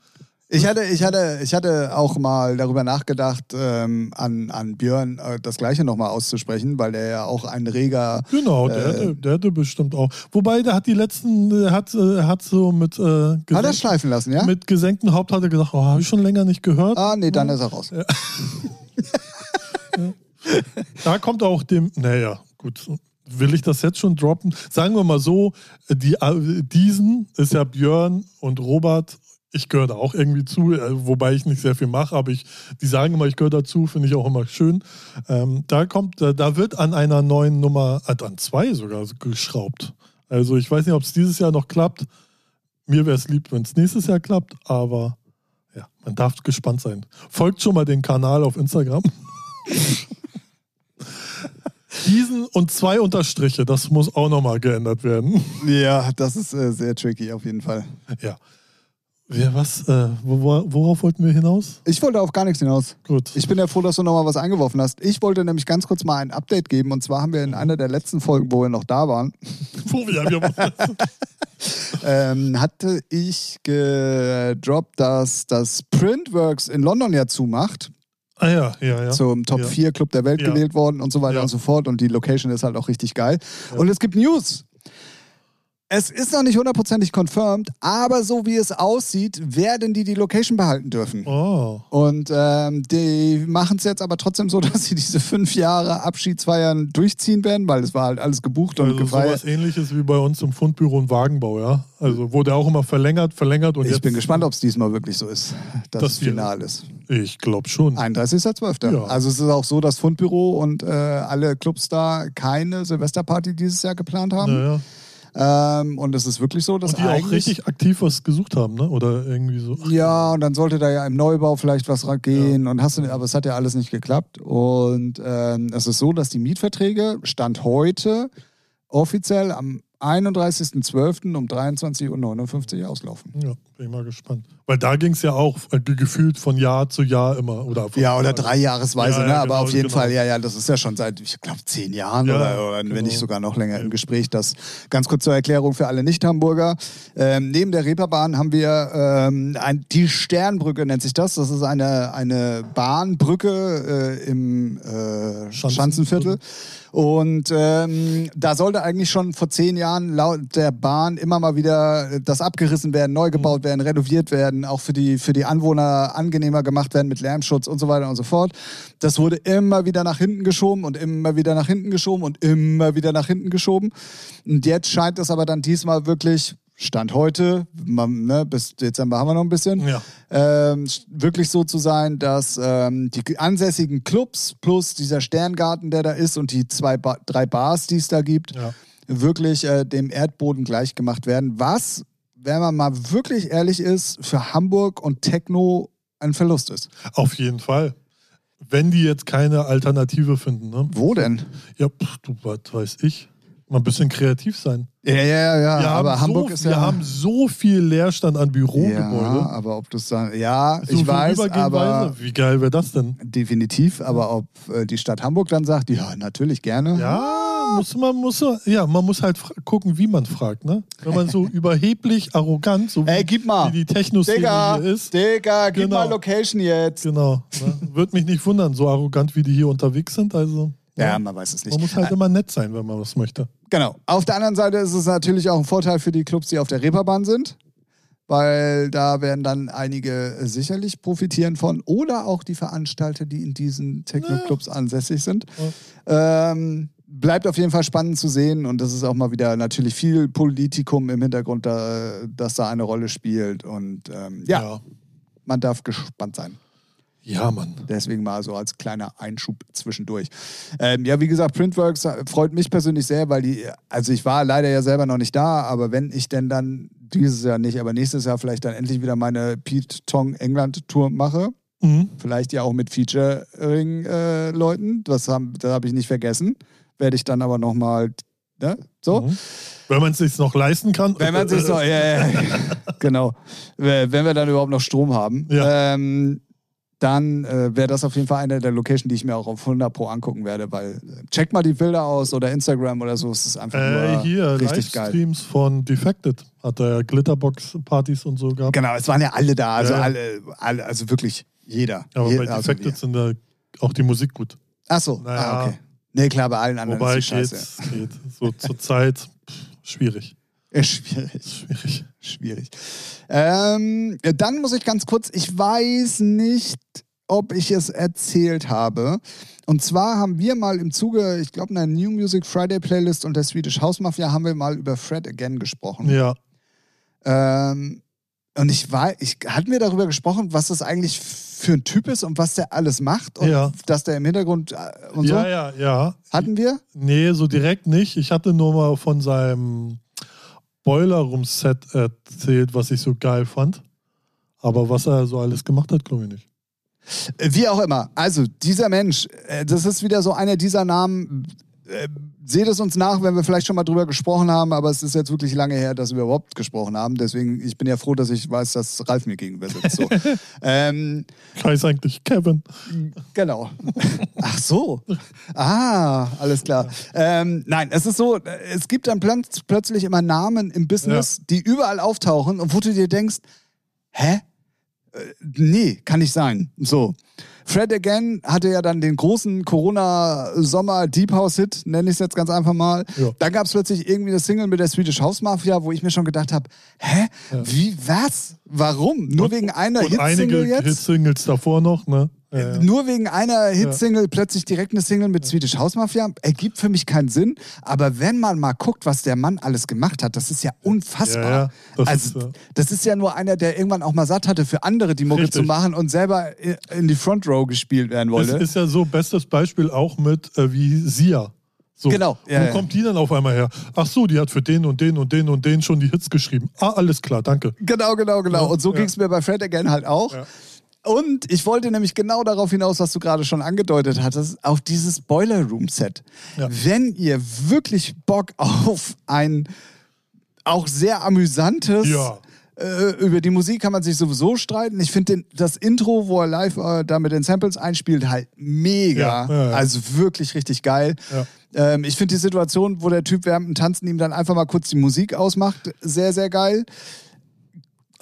Ich hatte, ich hatte, ich hatte auch mal darüber nachgedacht, ähm, an, an Björn äh, das Gleiche nochmal auszusprechen, weil der ja auch ein reger. Genau, der, Äh. hätte, der hätte bestimmt auch. Wobei, der hat die letzten, der hat, äh, hat so mit, äh, Hat er schleifen lassen, ja? mit gesenktem Haupt hat er gesagt, oh, habe ich schon länger nicht gehört. ah, nee, dann ist er raus. Da kommt auch dem, naja, gut, will ich das jetzt schon droppen? Sagen wir mal so, die, diesen ist ja Björn und Robert. Ich gehöre da auch irgendwie zu, äh, wobei ich nicht sehr viel mache, aber ich, die sagen immer, ich gehöre dazu, finde ich auch immer schön. Ähm, da kommt, da, da wird an einer neuen Nummer, äh, an zwei sogar geschraubt. Also ich weiß nicht, ob es dieses Jahr noch klappt. Mir wäre es lieb, wenn es nächstes Jahr klappt, aber ja, man darf gespannt sein. Folgt schon mal den Kanal auf Instagram. Diesen und zwei Unterstriche, das muss auch nochmal geändert werden. Ja, das ist äh, sehr tricky auf jeden Fall. Ja. Wir, was, äh, wo, wo- worauf wollten wir hinaus? Ich wollte auf gar nichts hinaus. Gut. Ich bin ja froh, dass du nochmal was eingeworfen hast. Ich wollte nämlich ganz kurz mal ein Update geben. Und zwar haben wir in einer der letzten Folgen, wo wir noch da waren, Wo wir, wir, ähm, hatte ich gedroppt, dass das Printworks in London ja zumacht. Ah ja, ja, ja. Zum Top Ja. 4 Club der Welt Ja. gewählt worden und so weiter Ja. und so fort. Und die Location ist halt auch richtig geil. Und es gibt News. Es ist noch nicht hundertprozentig confirmed, aber so wie es aussieht, werden die die Location behalten dürfen. Oh. Und ähm, die machen es jetzt aber trotzdem so, dass sie diese fünf Jahre Abschiedsfeiern durchziehen werden, weil es war halt alles gebucht und Also gefeiert. sowas ähnliches wie bei uns im Fundbüro und Wagenbau, ja. Also wurde auch immer verlängert, verlängert und Ich jetzt. bin gespannt, ob es diesmal wirklich so ist, dass Das Final ist. Ich glaube schon. 31.12. Ja. Also es ist auch so, dass Fundbüro und äh, alle Clubs da keine Silvesterparty dieses Jahr geplant haben. Ja, ja. Ähm, und es ist wirklich so, dass Und die auch richtig aktiv was gesucht haben, ne? Oder irgendwie so. Ja, und dann sollte da ja im Neubau vielleicht was gehen und hast du, aber es hat ja alles nicht geklappt. Und ähm, es ist so, dass die Mietverträge Stand heute offiziell am 31.12. um 23.59 Uhr auslaufen. Ja, bin ich mal gespannt. Weil da ging es ja auch äh, gefühlt von Jahr zu Jahr immer. Oder Ja, oder dreijahresweise, Ja, ne? ja, aber genau, auf jeden genau. Fall, ja, ja, das ist ja schon seit, ich glaube, zehn Jahren Ja, oder, oder wenn genau. nicht sogar noch länger im Gespräch. Das ganz kurz zur Erklärung für alle Nicht-Hamburger. Ähm, neben der Reeperbahn haben wir ähm, ein, die Sternbrücke, nennt sich das. Das ist eine, eine Bahnbrücke äh, im äh, Schanzen- Schanzenviertel. Und ähm, da sollte eigentlich schon vor zehn Jahren laut der Bahn immer mal wieder das abgerissen werden, neu gebaut werden, renoviert werden, auch für die, für die Anwohner angenehmer gemacht werden mit Lärmschutz und so weiter und so fort. Das wurde immer wieder nach hinten geschoben und immer wieder nach hinten geschoben und immer wieder nach hinten geschoben. Und jetzt scheint es aber dann diesmal wirklich, Stand heute, man, ne, bis Dezember haben wir noch ein bisschen, Ja. ähm, wirklich so zu sein, dass ähm, die ansässigen Clubs plus dieser Sterngarten, der da ist und die zwei ba drei Bars, die es da gibt, Ja. wirklich äh, dem Erdboden gleichgemacht werden. Was, wenn man mal wirklich ehrlich ist, für Hamburg und Techno ein Verlust ist. Auf jeden Fall. Wenn die jetzt keine Alternative finden, ne? Wo denn? Ja, pff, du, was weiß ich. Mal ein bisschen kreativ sein. Ja, ja, ja, wir aber haben Hamburg so, ist Wir ja. haben so viel Leerstand an ja, Bürogebäude. aber ob das dann. Ja, so ich weiß, aber. Wie geil wäre das denn? Definitiv, aber ob äh, die Stadt Hamburg dann sagt, ja, natürlich gerne. Ja, muss man muss ja, man muss halt gucken, wie man fragt, ne? Wenn man so überheblich arrogant, so wie, Ey, gib mal. wie die Techno-Szene Digga, hier ist, Digga, gib Genau. mal Location jetzt. genau, ne? wird mich nicht wundern, so arrogant wie die hier unterwegs sind. Also Ja, ne? man weiß es nicht. man muss halt immer nett sein, wenn man was möchte. Genau. Auf der anderen Seite ist es natürlich auch ein Vorteil für die Clubs, die auf der Reeperbahn sind, weil da werden dann einige sicherlich profitieren von oder auch die Veranstalter, die in diesen Techno-Clubs ansässig sind. Ähm, bleibt auf jeden Fall spannend zu sehen und das ist auch mal wieder natürlich viel Politikum im Hintergrund, da, das da eine Rolle spielt und ähm, ja, ja, man darf gespannt sein. ja, Mann. Deswegen mal so als kleiner Einschub zwischendurch. Ähm, ja, wie gesagt, Printworks äh, freut mich persönlich sehr, weil die, also ich war leider ja selber noch nicht da, aber wenn ich denn dann dieses Jahr nicht, aber nächstes Jahr vielleicht dann endlich wieder meine Pete Tong England Tour mache, Mhm. vielleicht ja auch mit Featuring-Leuten, das habe das hab ich nicht vergessen, werde ich dann aber nochmal, ne, so. Mhm. Wenn man es sich noch leisten kann. Wenn man sich so, ja, ja, ja. genau. Wenn wir dann überhaupt noch Strom haben, Ja. ähm, dann äh, wäre das auf jeden Fall eine der Locations, die ich mir auch auf 100 Pro angucken werde, weil äh, checkt mal die Bilder aus oder Instagram oder so, es ist einfach Äh, nur hier, richtig geil. Livestreams von Defected. Hat er ja Glitterbox-Partys und so gehabt. Genau, es waren ja alle da, also Ja, alle, alle, also wirklich jeder. Aber Je- bei also Defected wir. sind da auch die Musik gut. Ach so, Naja. ah, okay. Nee, klar, bei allen anderen Wobei ist die Scheiße. geht's, geht. So zur Zeit schwierig. Schwierig. Schwierig. Schwierig. Ähm, dann muss ich ganz kurz, ich weiß nicht, ob ich es erzählt habe. Und zwar haben wir mal im Zuge, ich glaube, einer New Music Friday Playlist und der Swedish House Mafia haben wir mal über Fred Again gesprochen. Ja. Ähm, und ich war, ich, hatten wir darüber gesprochen, was das eigentlich für ein Typ ist und was der alles macht und Ja. dass der im Hintergrund äh, und Ja, so? ja, ja. Hatten wir? Nee, so direkt nicht. Ich hatte nur mal von seinem Boiler Room Set erzählt, was ich so geil fand. Aber was er so alles gemacht hat, glaube ich nicht. Wie auch immer. Also, dieser Mensch, äh, das ist wieder so einer dieser Namen. Äh, seht es uns nach, wenn wir vielleicht schon mal drüber gesprochen haben, aber es ist jetzt wirklich lange her, dass wir überhaupt gesprochen haben. Deswegen, ich bin ja froh, dass ich weiß, dass Ralf mir gegenüber sitzt. So. ähm, Heißt eigentlich Kevin. genau. Ach so. Ah, alles klar. Ähm, nein, es ist so, es gibt dann plötz plötzlich immer Namen im Business, die überall auftauchen und wo du dir denkst, hä? Äh, nee, kann nicht sein. So. Fred Again hatte ja dann den großen Corona-Sommer Deep House-Hit, nenne ich es jetzt ganz einfach mal. Ja. Dann gab es plötzlich irgendwie eine Single mit der Swedish House Mafia, wo ich mir schon gedacht habe, hä? Wie, was? Warum? Nur wegen einer Und einige Hit-Single jetzt? Hit-Singles davor noch, ne? Ja, ja. Nur wegen einer Hit-Single plötzlich direkt eine Single mit Swedish House Mafia ergibt für mich keinen Sinn. Aber wenn man mal guckt, was der Mann alles gemacht hat, das ist ja unfassbar. Ja, ja, das also, ist, ja. das ist ja nur einer, der irgendwann auch mal satt hatte, für andere die Mucke Richtig. zu machen und selber in die Front Row gespielt werden wollte. ist ja so, bestes Beispiel auch mit äh, wie Sia. So, Genau, ja, Wo ja. kommt die dann auf einmal her? Ach so, die hat für den und den und den und den schon die Hits geschrieben. Ah, alles klar, danke. Genau, genau, genau. Ja, und so ja. ging es mir bei Fred Again halt auch. Und ich wollte nämlich genau darauf hinaus, was du gerade schon angedeutet hattest, auf dieses Boiler Room Set. Ja. Wenn ihr wirklich Bock auf ein auch sehr amüsantes, Ja. äh, über die Musik kann man sich sowieso streiten. Ich finde das Intro, wo er live äh, da mit den Samples einspielt, halt mega. Ja, ja, ja. Also wirklich richtig geil. Ähm, ich finde die Situation, wo der Typ während dem Tanzen ihm dann einfach mal kurz die Musik ausmacht, sehr, sehr geil.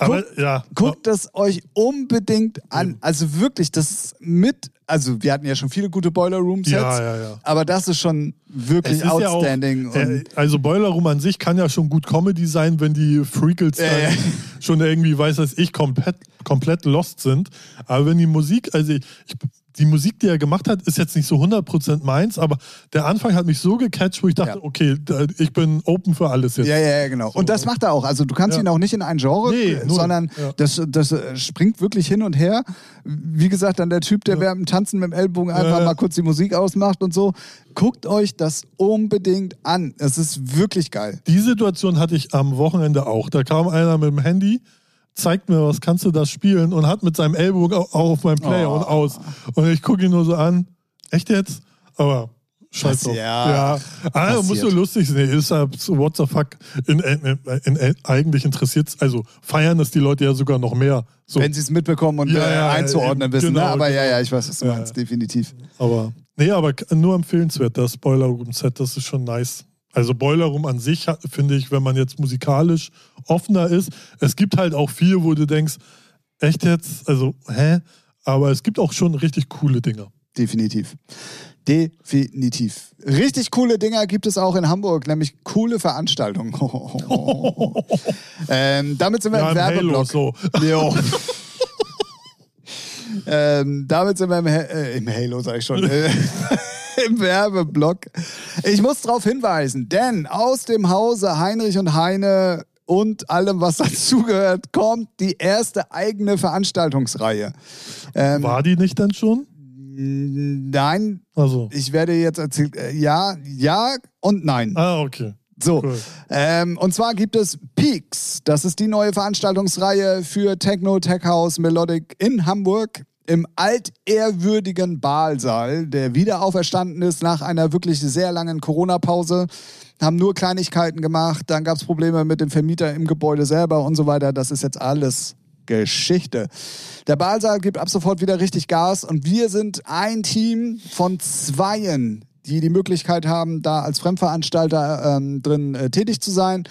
Aber ja. Guckt das euch unbedingt an. Also wirklich, das mit, also wir hatten ja schon viele gute Boiler Room Sets, Ja, ja, ja. aber das ist schon wirklich ist ja auch, outstanding. äh, also Boiler Room an sich kann ja schon gut Comedy sein, wenn die Freakles ja. schon irgendwie, weiß das ich, komplett, komplett lost sind. Aber wenn die Musik, also ich, ich, die Musik, die er gemacht hat, ist jetzt nicht so 100% meins, aber der Anfang hat mich so gecatcht, wo ich dachte, Ja. okay, ich bin open für alles jetzt. ja, ja, ja, genau. Und das macht er auch. Also du kannst Ja. ihn auch nicht in ein Genre, Nee, null. sondern Ja. das, das äh, springt wirklich hin und her. Wie gesagt, dann der Typ, der während dem Tanzen mit dem Ellbogen einfach ja. mal kurz die Musik ausmacht und so. Guckt euch das unbedingt an. Es ist wirklich geil. Die Situation hatte ich am Wochenende auch. Da kam einer mit dem Handy, zeigt mir was, kannst du das spielen? Und hat mit seinem Ellbogen au- auf meinem Player Oh. und aus. Und ich gucke ihn nur so an. Echt jetzt? Aber scheiß Das- drauf. ja, ja. Ah, muss so lustig sein. Ist so, what the fuck? In, in, in, in, eigentlich interessiert Also feiern es die Leute ja sogar noch mehr. So. Wenn sie es mitbekommen und Ja, äh, ja, einzuordnen eben. wissen. ne? Genau, Aber ja, genau. ja, ich weiß, was du Ja, meinst, ja. definitiv. Aber, nee, aber nur empfehlenswert, das Boiler Room Set, das ist schon nice. Also Boiler Room an sich, finde ich, wenn man jetzt musikalisch offener ist, es gibt halt auch viel, wo du denkst, echt jetzt, also, hä? Aber es gibt auch schon richtig coole Dinge. Definitiv. Definitiv. Richtig coole Dinger gibt es auch in Hamburg, nämlich coole Veranstaltungen. ähm, damit sind wir Ja, im im Halo Werbeblock. so. Ähm, damit sind wir im, Ha- äh, im Halo, sag ich schon. Im Werbeblock. Ich muss darauf hinweisen, denn aus dem Hause Heinrich und Heine und allem, was dazugehört, kommt die erste eigene Veranstaltungsreihe. Ähm, War die nicht dann schon? nein, Also. ich werde jetzt erzählt, äh, ja, ja und nein. Ah, okay. So, Cool. ähm, und zwar gibt es Peaks. Das ist die neue Veranstaltungsreihe für Techno, Tech House, Melodic in Hamburg im altehrwürdigen Baalsaal, der wieder auferstanden ist nach einer wirklich sehr langen Corona-Pause. Haben nur Kleinigkeiten gemacht, dann gab es Probleme mit dem Vermieter im Gebäude selber und so weiter. Das ist jetzt alles Geschichte. Der Baalsaal gibt ab sofort wieder richtig Gas und wir sind ein Team von Zweien, die die Möglichkeit haben, da als Fremdveranstalter ähm, drin äh, tätig zu sein.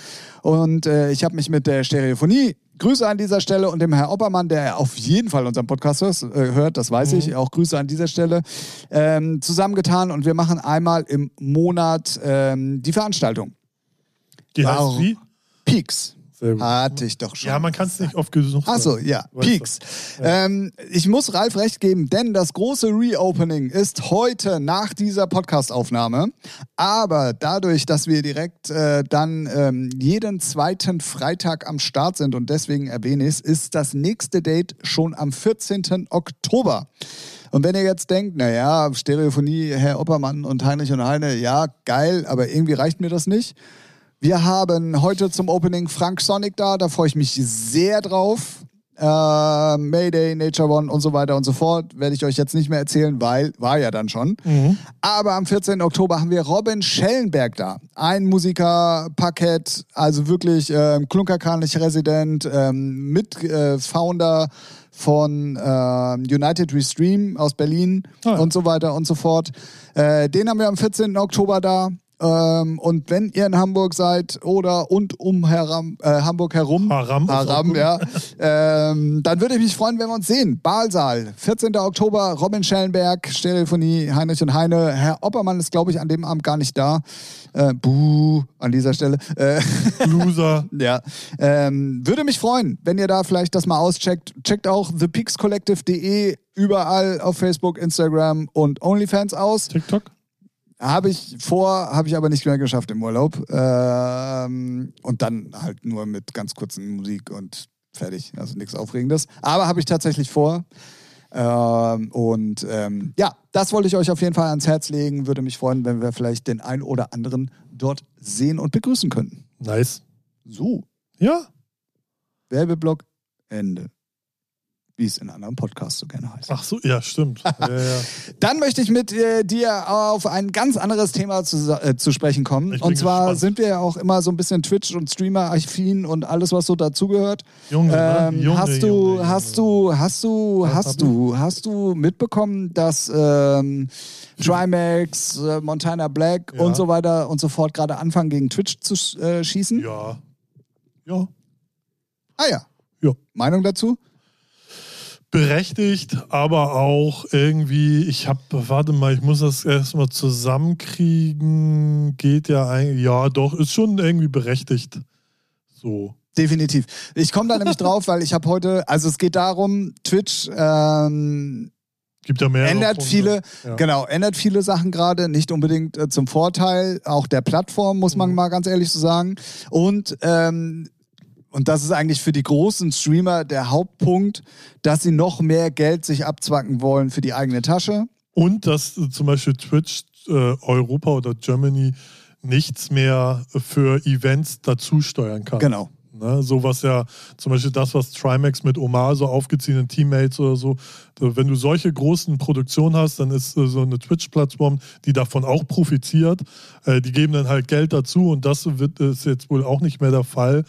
Und äh, ich habe mich mit der Stereophonie, Grüße an dieser Stelle und dem Herr Oppermann, der auf jeden Fall unseren Podcast hört, äh, hört das weiß ich, auch Grüße an dieser Stelle, ähm, zusammengetan und wir machen einmal im Monat ähm, die Veranstaltung. Die Warum? heißt wie? Peaks. Sehr gut. Hatte ich doch schon. Ja, man kann es nicht oft genug Achso, sagen. ja. Peaks. Ähm, ich muss Ralf recht geben, denn das große Reopening ist heute nach dieser Podcastaufnahme. Aber dadurch, dass wir direkt äh, dann ähm, jeden zweiten Freitag am Start sind und deswegen erwähne ich es, ist das nächste Date schon am 14. Oktober. Und wenn ihr jetzt denkt, naja, Stereophonie, Herr Oppermann und Heinrich und Heine, ja, geil, aber irgendwie reicht mir das nicht. Wir haben heute zum Opening Frank Sonic da, da freue ich mich sehr drauf. Äh, Mayday, Nature One und so weiter und so fort. Werde ich euch jetzt nicht mehr erzählen, weil war ja dann schon. Aber am 14. Oktober haben wir Robin Schellenberg da. Ein Musikerpaket, also wirklich äh, Klunkerkranich Resident, ähm, Mitfounder von äh, United Restream aus Berlin Ah ja. und so weiter und so fort. Äh, den haben wir am 14. Oktober da. Ähm, und wenn ihr in Hamburg seid oder und um heram, äh, Hamburg herum, Haram Haram ja, ähm, dann würde ich mich freuen, wenn wir uns sehen. Baalsaal, 14. Oktober, Robin Schellenberg, Stereophonie, Heinrich und Heine. Herr Oppermann ist, glaube ich, an dem Abend gar nicht da. Äh, buh, an dieser Stelle. Äh, Loser. ja. Ähm, würde mich freuen, wenn ihr da vielleicht das mal auscheckt. Checkt auch thepeakscollective.de überall auf Facebook, Instagram und OnlyFans aus. TikTok? Habe ich vor, habe ich aber nicht mehr geschafft im Urlaub. Ähm, und dann halt nur mit ganz kurzen Musik und fertig. Also nichts Aufregendes. Aber habe ich tatsächlich vor. Ähm, und ähm, ja, das wollte ich euch auf jeden Fall ans Herz legen. Würde mich freuen, wenn wir vielleicht den einen oder anderen dort sehen und begrüßen könnten. Nice. So, Ja, Werbeblock, Ende. Wie es in anderen Podcasts so gerne heißt. Ach so, ja, stimmt. ja, ja. Dann möchte ich mit äh, dir auf ein ganz anderes Thema zu, äh, zu sprechen kommen. Ich bin Und zwar gespannt. sind wir ja auch immer so ein bisschen Twitch- und Streamer-affin und alles, was so dazugehört. Junge, ne? Ähm, Junge, hast du, Junge, hast du, hast du, Was hast du, hast du mitbekommen, dass ähm, Trimax, äh, Montana Black Ja. und so weiter und so fort gerade anfangen gegen Twitch zu äh, schießen? Ja. Ja. Ah ja. Ja. Meinung dazu? Berechtigt, aber auch irgendwie, ich habe, warte mal, ich muss das erstmal zusammenkriegen. Geht ja eigentlich, ja, doch, ist schon irgendwie berechtigt. So. Definitiv. Ich komme da nämlich drauf, weil ich habe heute, also es geht darum, Twitch ähm, Gibt ja mehr. ändert viele, Ja. genau, ändert viele Sachen gerade, nicht unbedingt äh, zum Vorteil auch der Plattform, muss man Mhm. mal ganz ehrlich so sagen. Und ähm, und das ist eigentlich für die großen Streamer der Hauptpunkt, dass sie noch mehr Geld sich abzwacken wollen für die eigene Tasche. Und dass äh, zum Beispiel Twitch äh, Europa oder Germany nichts mehr für Events dazu steuern kann. Genau. Ne? So was ja, zum Beispiel das, was Trimax mit Omar so aufgeziehenen Teammates oder so, wenn du solche großen Produktionen hast, dann ist äh, so eine Twitch-Plattform, die davon auch profitiert. Äh, die geben dann halt Geld dazu und das wird, ist jetzt wohl auch nicht mehr der Fall,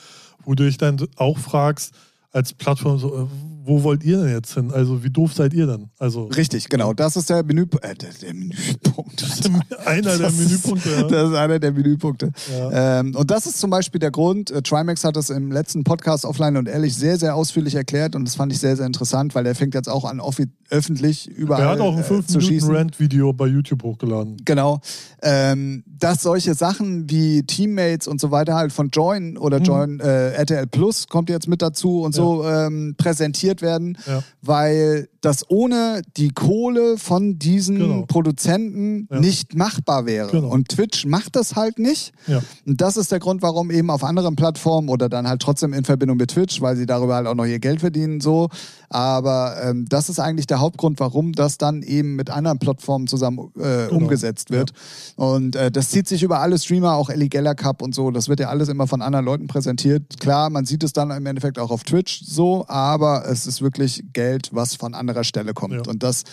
wo du dich dann auch fragst, als Plattform, so, äh, wo wollt ihr denn jetzt hin? Also wie doof seid ihr denn? Also Richtig, genau. Das ist der, Menü äh, der, der Menüpunkt. einer der Das ist- Menüpunkte. Ja. Das ist einer der Menüpunkte. Ja. Ähm, und das ist zum Beispiel der Grund. Äh, Trimax hat das im letzten Podcast offline und ehrlich sehr, sehr ausführlich erklärt und das fand ich sehr, sehr interessant, weil er fängt jetzt auch an, öffentlich überall Er hat auch ein äh, zu schießen. 5-Minuten-Rant-Video bei YouTube hochgeladen. Genau. Ähm, dass solche Sachen wie Teammates und so weiter halt von Join oder Mhm. Join äh, RTL Plus kommt jetzt mit dazu und so ähm, präsentiert werden, Ja. weil das ohne die Kohle von diesen Genau. Produzenten Ja. nicht machbar wäre. Genau. Und Twitch macht das halt nicht. Ja. Und das ist der Grund, warum eben auf anderen Plattformen oder dann halt trotzdem in Verbindung mit Twitch, weil sie darüber halt auch noch ihr Geld verdienen, so. Aber ähm, das ist eigentlich der Hauptgrund, warum das dann eben mit anderen Plattformen zusammen äh, Genau. umgesetzt wird. Und äh, das zieht sich über alle Streamer, auch Ellie Geller Cup und so. Das wird ja alles immer von anderen Leuten präsentiert. Klar, man sieht es dann im Endeffekt auch auf Twitch so, aber es ist wirklich Geld, was von anderer Stelle kommt. Ja. Und das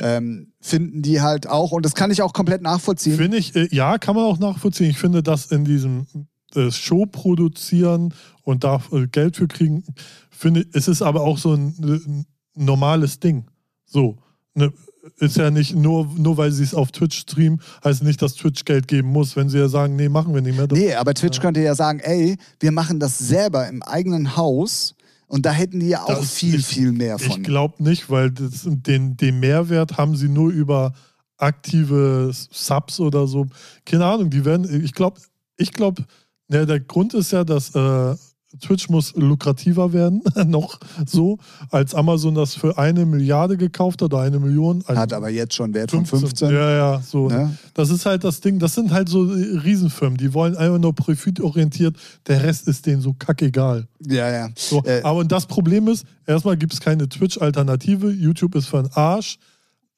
ähm, finden die halt auch. Und das kann ich auch komplett nachvollziehen. Finde ich, äh, ja, kann man auch nachvollziehen. Ich finde, dass in diesem äh, Show produzieren und da äh, Geld für kriegen, finde ich, es ist aber auch so ein, äh, normales Ding. So. Ne, ist ja nicht nur, nur weil sie es auf Twitch streamen, heißt nicht, dass Twitch Geld geben muss. Wenn sie ja sagen, nee, machen wir nicht mehr. Nee, aber Twitch könnte ja sagen, ey, wir machen das selber im eigenen Haus und da hätten die ja auch Das- viel, ich- viel mehr Ich von. glaube nicht, weil das, den, den Mehrwert haben sie nur über aktive Subs oder so. Keine Ahnung, die werden, ich glaube, ich glaube, ja, der Grund ist ja, dass äh, Twitch muss lukrativer werden, noch so, als Amazon das für eine Milliarde gekauft hat oder eine Million. Also Hat aber jetzt schon Wert von 15. Ja, ja, so. Ne? Das ist halt das Ding, das sind halt so Riesenfirmen, die wollen einfach nur profitorientiert, der Rest ist denen so kackegal. Ja, ja. So, Äh, aber das Problem ist, erstmal gibt es keine Twitch-Alternative. YouTube ist für den Arsch.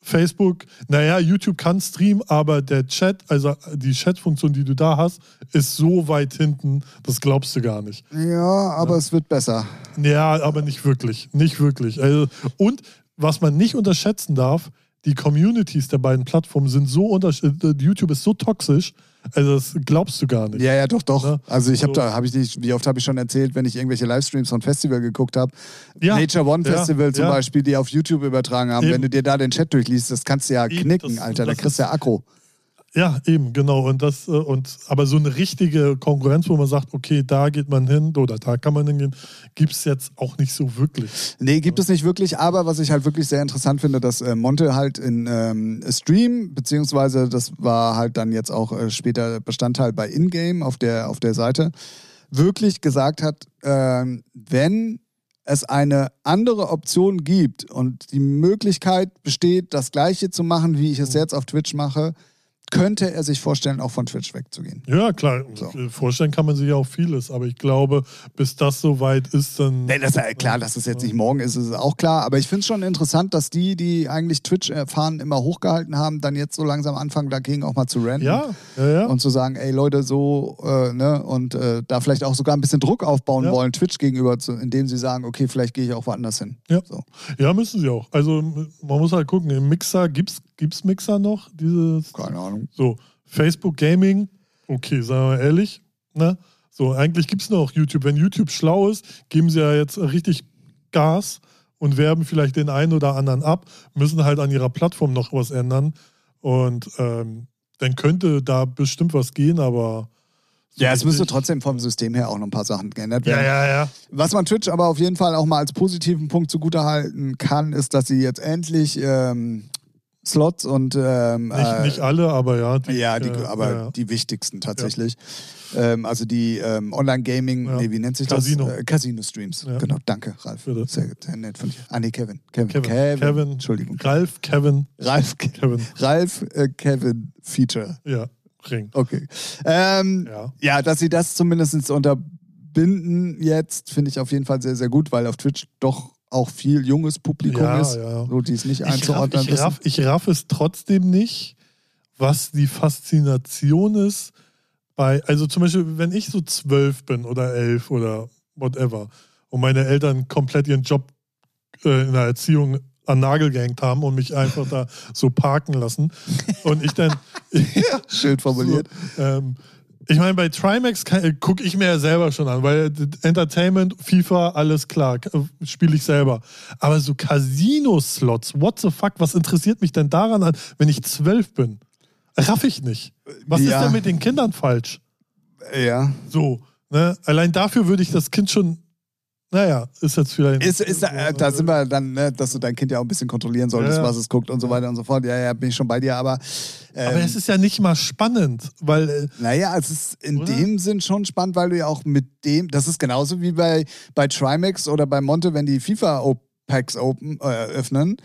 Facebook, naja, YouTube kann streamen, aber der Chat, also die Chat-Funktion, die du da hast, ist so weit hinten, das glaubst du gar nicht. Ja, aber es wird besser. Ja, aber nicht wirklich. Nicht wirklich. Also, und was man nicht unterschätzen darf, die Communities der beiden Plattformen sind so unterschiedlich. YouTube ist so toxisch, also das glaubst du gar nicht. Ja, ja, doch, doch. Ne? Also ich habe So. da, habe ich nicht, wie oft habe ich schon erzählt, wenn ich irgendwelche Livestreams von Festival geguckt habe. Ja, Nature One ja, Festival zum ja. Beispiel, die auf YouTube übertragen haben. Eben. Wenn du dir da den Chat durchliest, das kannst du ja Eben, knicken, das- Alter. Da das kriegst du ja Akku. Ja, eben, genau. Und das, äh, und aber so eine richtige Konkurrenz, wo man sagt, okay, da geht man hin oder da kann man hingehen, gibt es jetzt auch nicht so wirklich. Nee, gibt es nicht wirklich, aber was ich halt wirklich sehr interessant finde, dass äh, Monte halt in ähm, Stream, beziehungsweise das war halt dann jetzt auch äh, später Bestandteil bei Ingame auf der, auf der Seite, wirklich gesagt hat, ähm, wenn es eine andere Option gibt und die Möglichkeit besteht, das gleiche zu machen, wie ich es jetzt auf Twitch mache, könnte er sich vorstellen, auch von Twitch wegzugehen. Ja, klar. So. Vorstellen kann man sich ja auch vieles, aber ich glaube, bis das soweit ist, dann. Nee, das ist ja klar, dass es jetzt nicht morgen ist, ist auch klar. Aber ich finde es schon interessant, dass die, die eigentlich Twitch erfahren, immer hochgehalten haben, dann jetzt so langsam anfangen, dagegen auch mal zu rennen. Ja, ja, ja. Und zu sagen, ey Leute, so, äh, ne, und äh, da vielleicht auch sogar ein bisschen Druck aufbauen Ja. wollen, Twitch gegenüber, zu, indem sie sagen, okay, vielleicht gehe ich auch woanders hin. Ja. So. ja, müssen sie auch. Also man muss halt gucken, im Mixer, gibt's, gibt's Mixer noch? Dieses, Keine Ahnung. so, Facebook Gaming, okay, sagen wir ehrlich, ne? So, eigentlich gibt es noch YouTube. Wenn YouTube schlau ist, geben sie ja jetzt richtig Gas und werben vielleicht den einen oder anderen ab, müssen halt an ihrer Plattform noch was ändern. Und ähm, dann könnte da bestimmt was gehen, aber. so Ja, es müsste trotzdem vom System her auch noch ein paar Sachen geändert Ja, werden. ja, ja. Was man Twitch aber auf jeden Fall auch mal als positiven Punkt zugutehalten kann, ist, dass sie jetzt endlich ähm, Slots und ähm, Nicht, äh, nicht alle, aber ja. Die, ja, die, äh, aber ja, ja. die wichtigsten tatsächlich. Ähm, also die ähm, Online-Gaming, Ja. nee, wie nennt sich Casino. das? Äh, Casino-Streams. Ja. Genau, danke, Ralf. Bitte. Sehr, sehr nett von dir. Ah, nee, Kevin. Kevin. Kevin. Kevin. Entschuldigung. Ralf, Kevin, Ralf, Ke- Kevin. Ralf äh, Kevin Feature. Ja, Ring. Okay. Ähm, Ja. ja, dass sie das zumindest unterbinden jetzt, finde ich auf jeden Fall sehr, sehr gut, weil auf Twitch doch auch viel junges Publikum Ja, ist, ja. so die es nicht Ich raff, einzuordnen ich, wissen. raff, ich raff es trotzdem nicht, was die Faszination ist bei, also zum Beispiel, wenn ich so zwölf bin oder elf oder whatever und meine Eltern komplett ihren Job äh, in der Erziehung an Nagel gehängt haben und mich einfach da so parken lassen und ich dann Schön formuliert. so, ähm, ich meine, bei Trimax gucke ich mir ja selber schon an, weil äh, Entertainment, FIFA, alles klar, spiele ich selber. Aber so Casino-Slots, what the fuck, was interessiert mich denn daran an, wenn ich zwölf bin? Raff ich nicht. Was Ja. ist denn mit den Kindern falsch? Ja. So, ne? Allein dafür würde ich das Kind schon, naja, ist jetzt vielleicht. Ist, ist, äh, da sind wir dann, ne, dass du dein Kind ja auch ein bisschen kontrollieren solltest, Ja. was es guckt und so weiter und so fort. Ja, ja, bin ich schon bei dir, aber. Ähm, Aber es ist ja nicht mal spannend, weil. Äh, Naja, es ist in Oder? dem Sinn schon spannend, weil du ja auch mit dem, das ist genauso wie bei, bei Trimax oder bei Monte, wenn die FIFA-Packs open, äh, öffnen,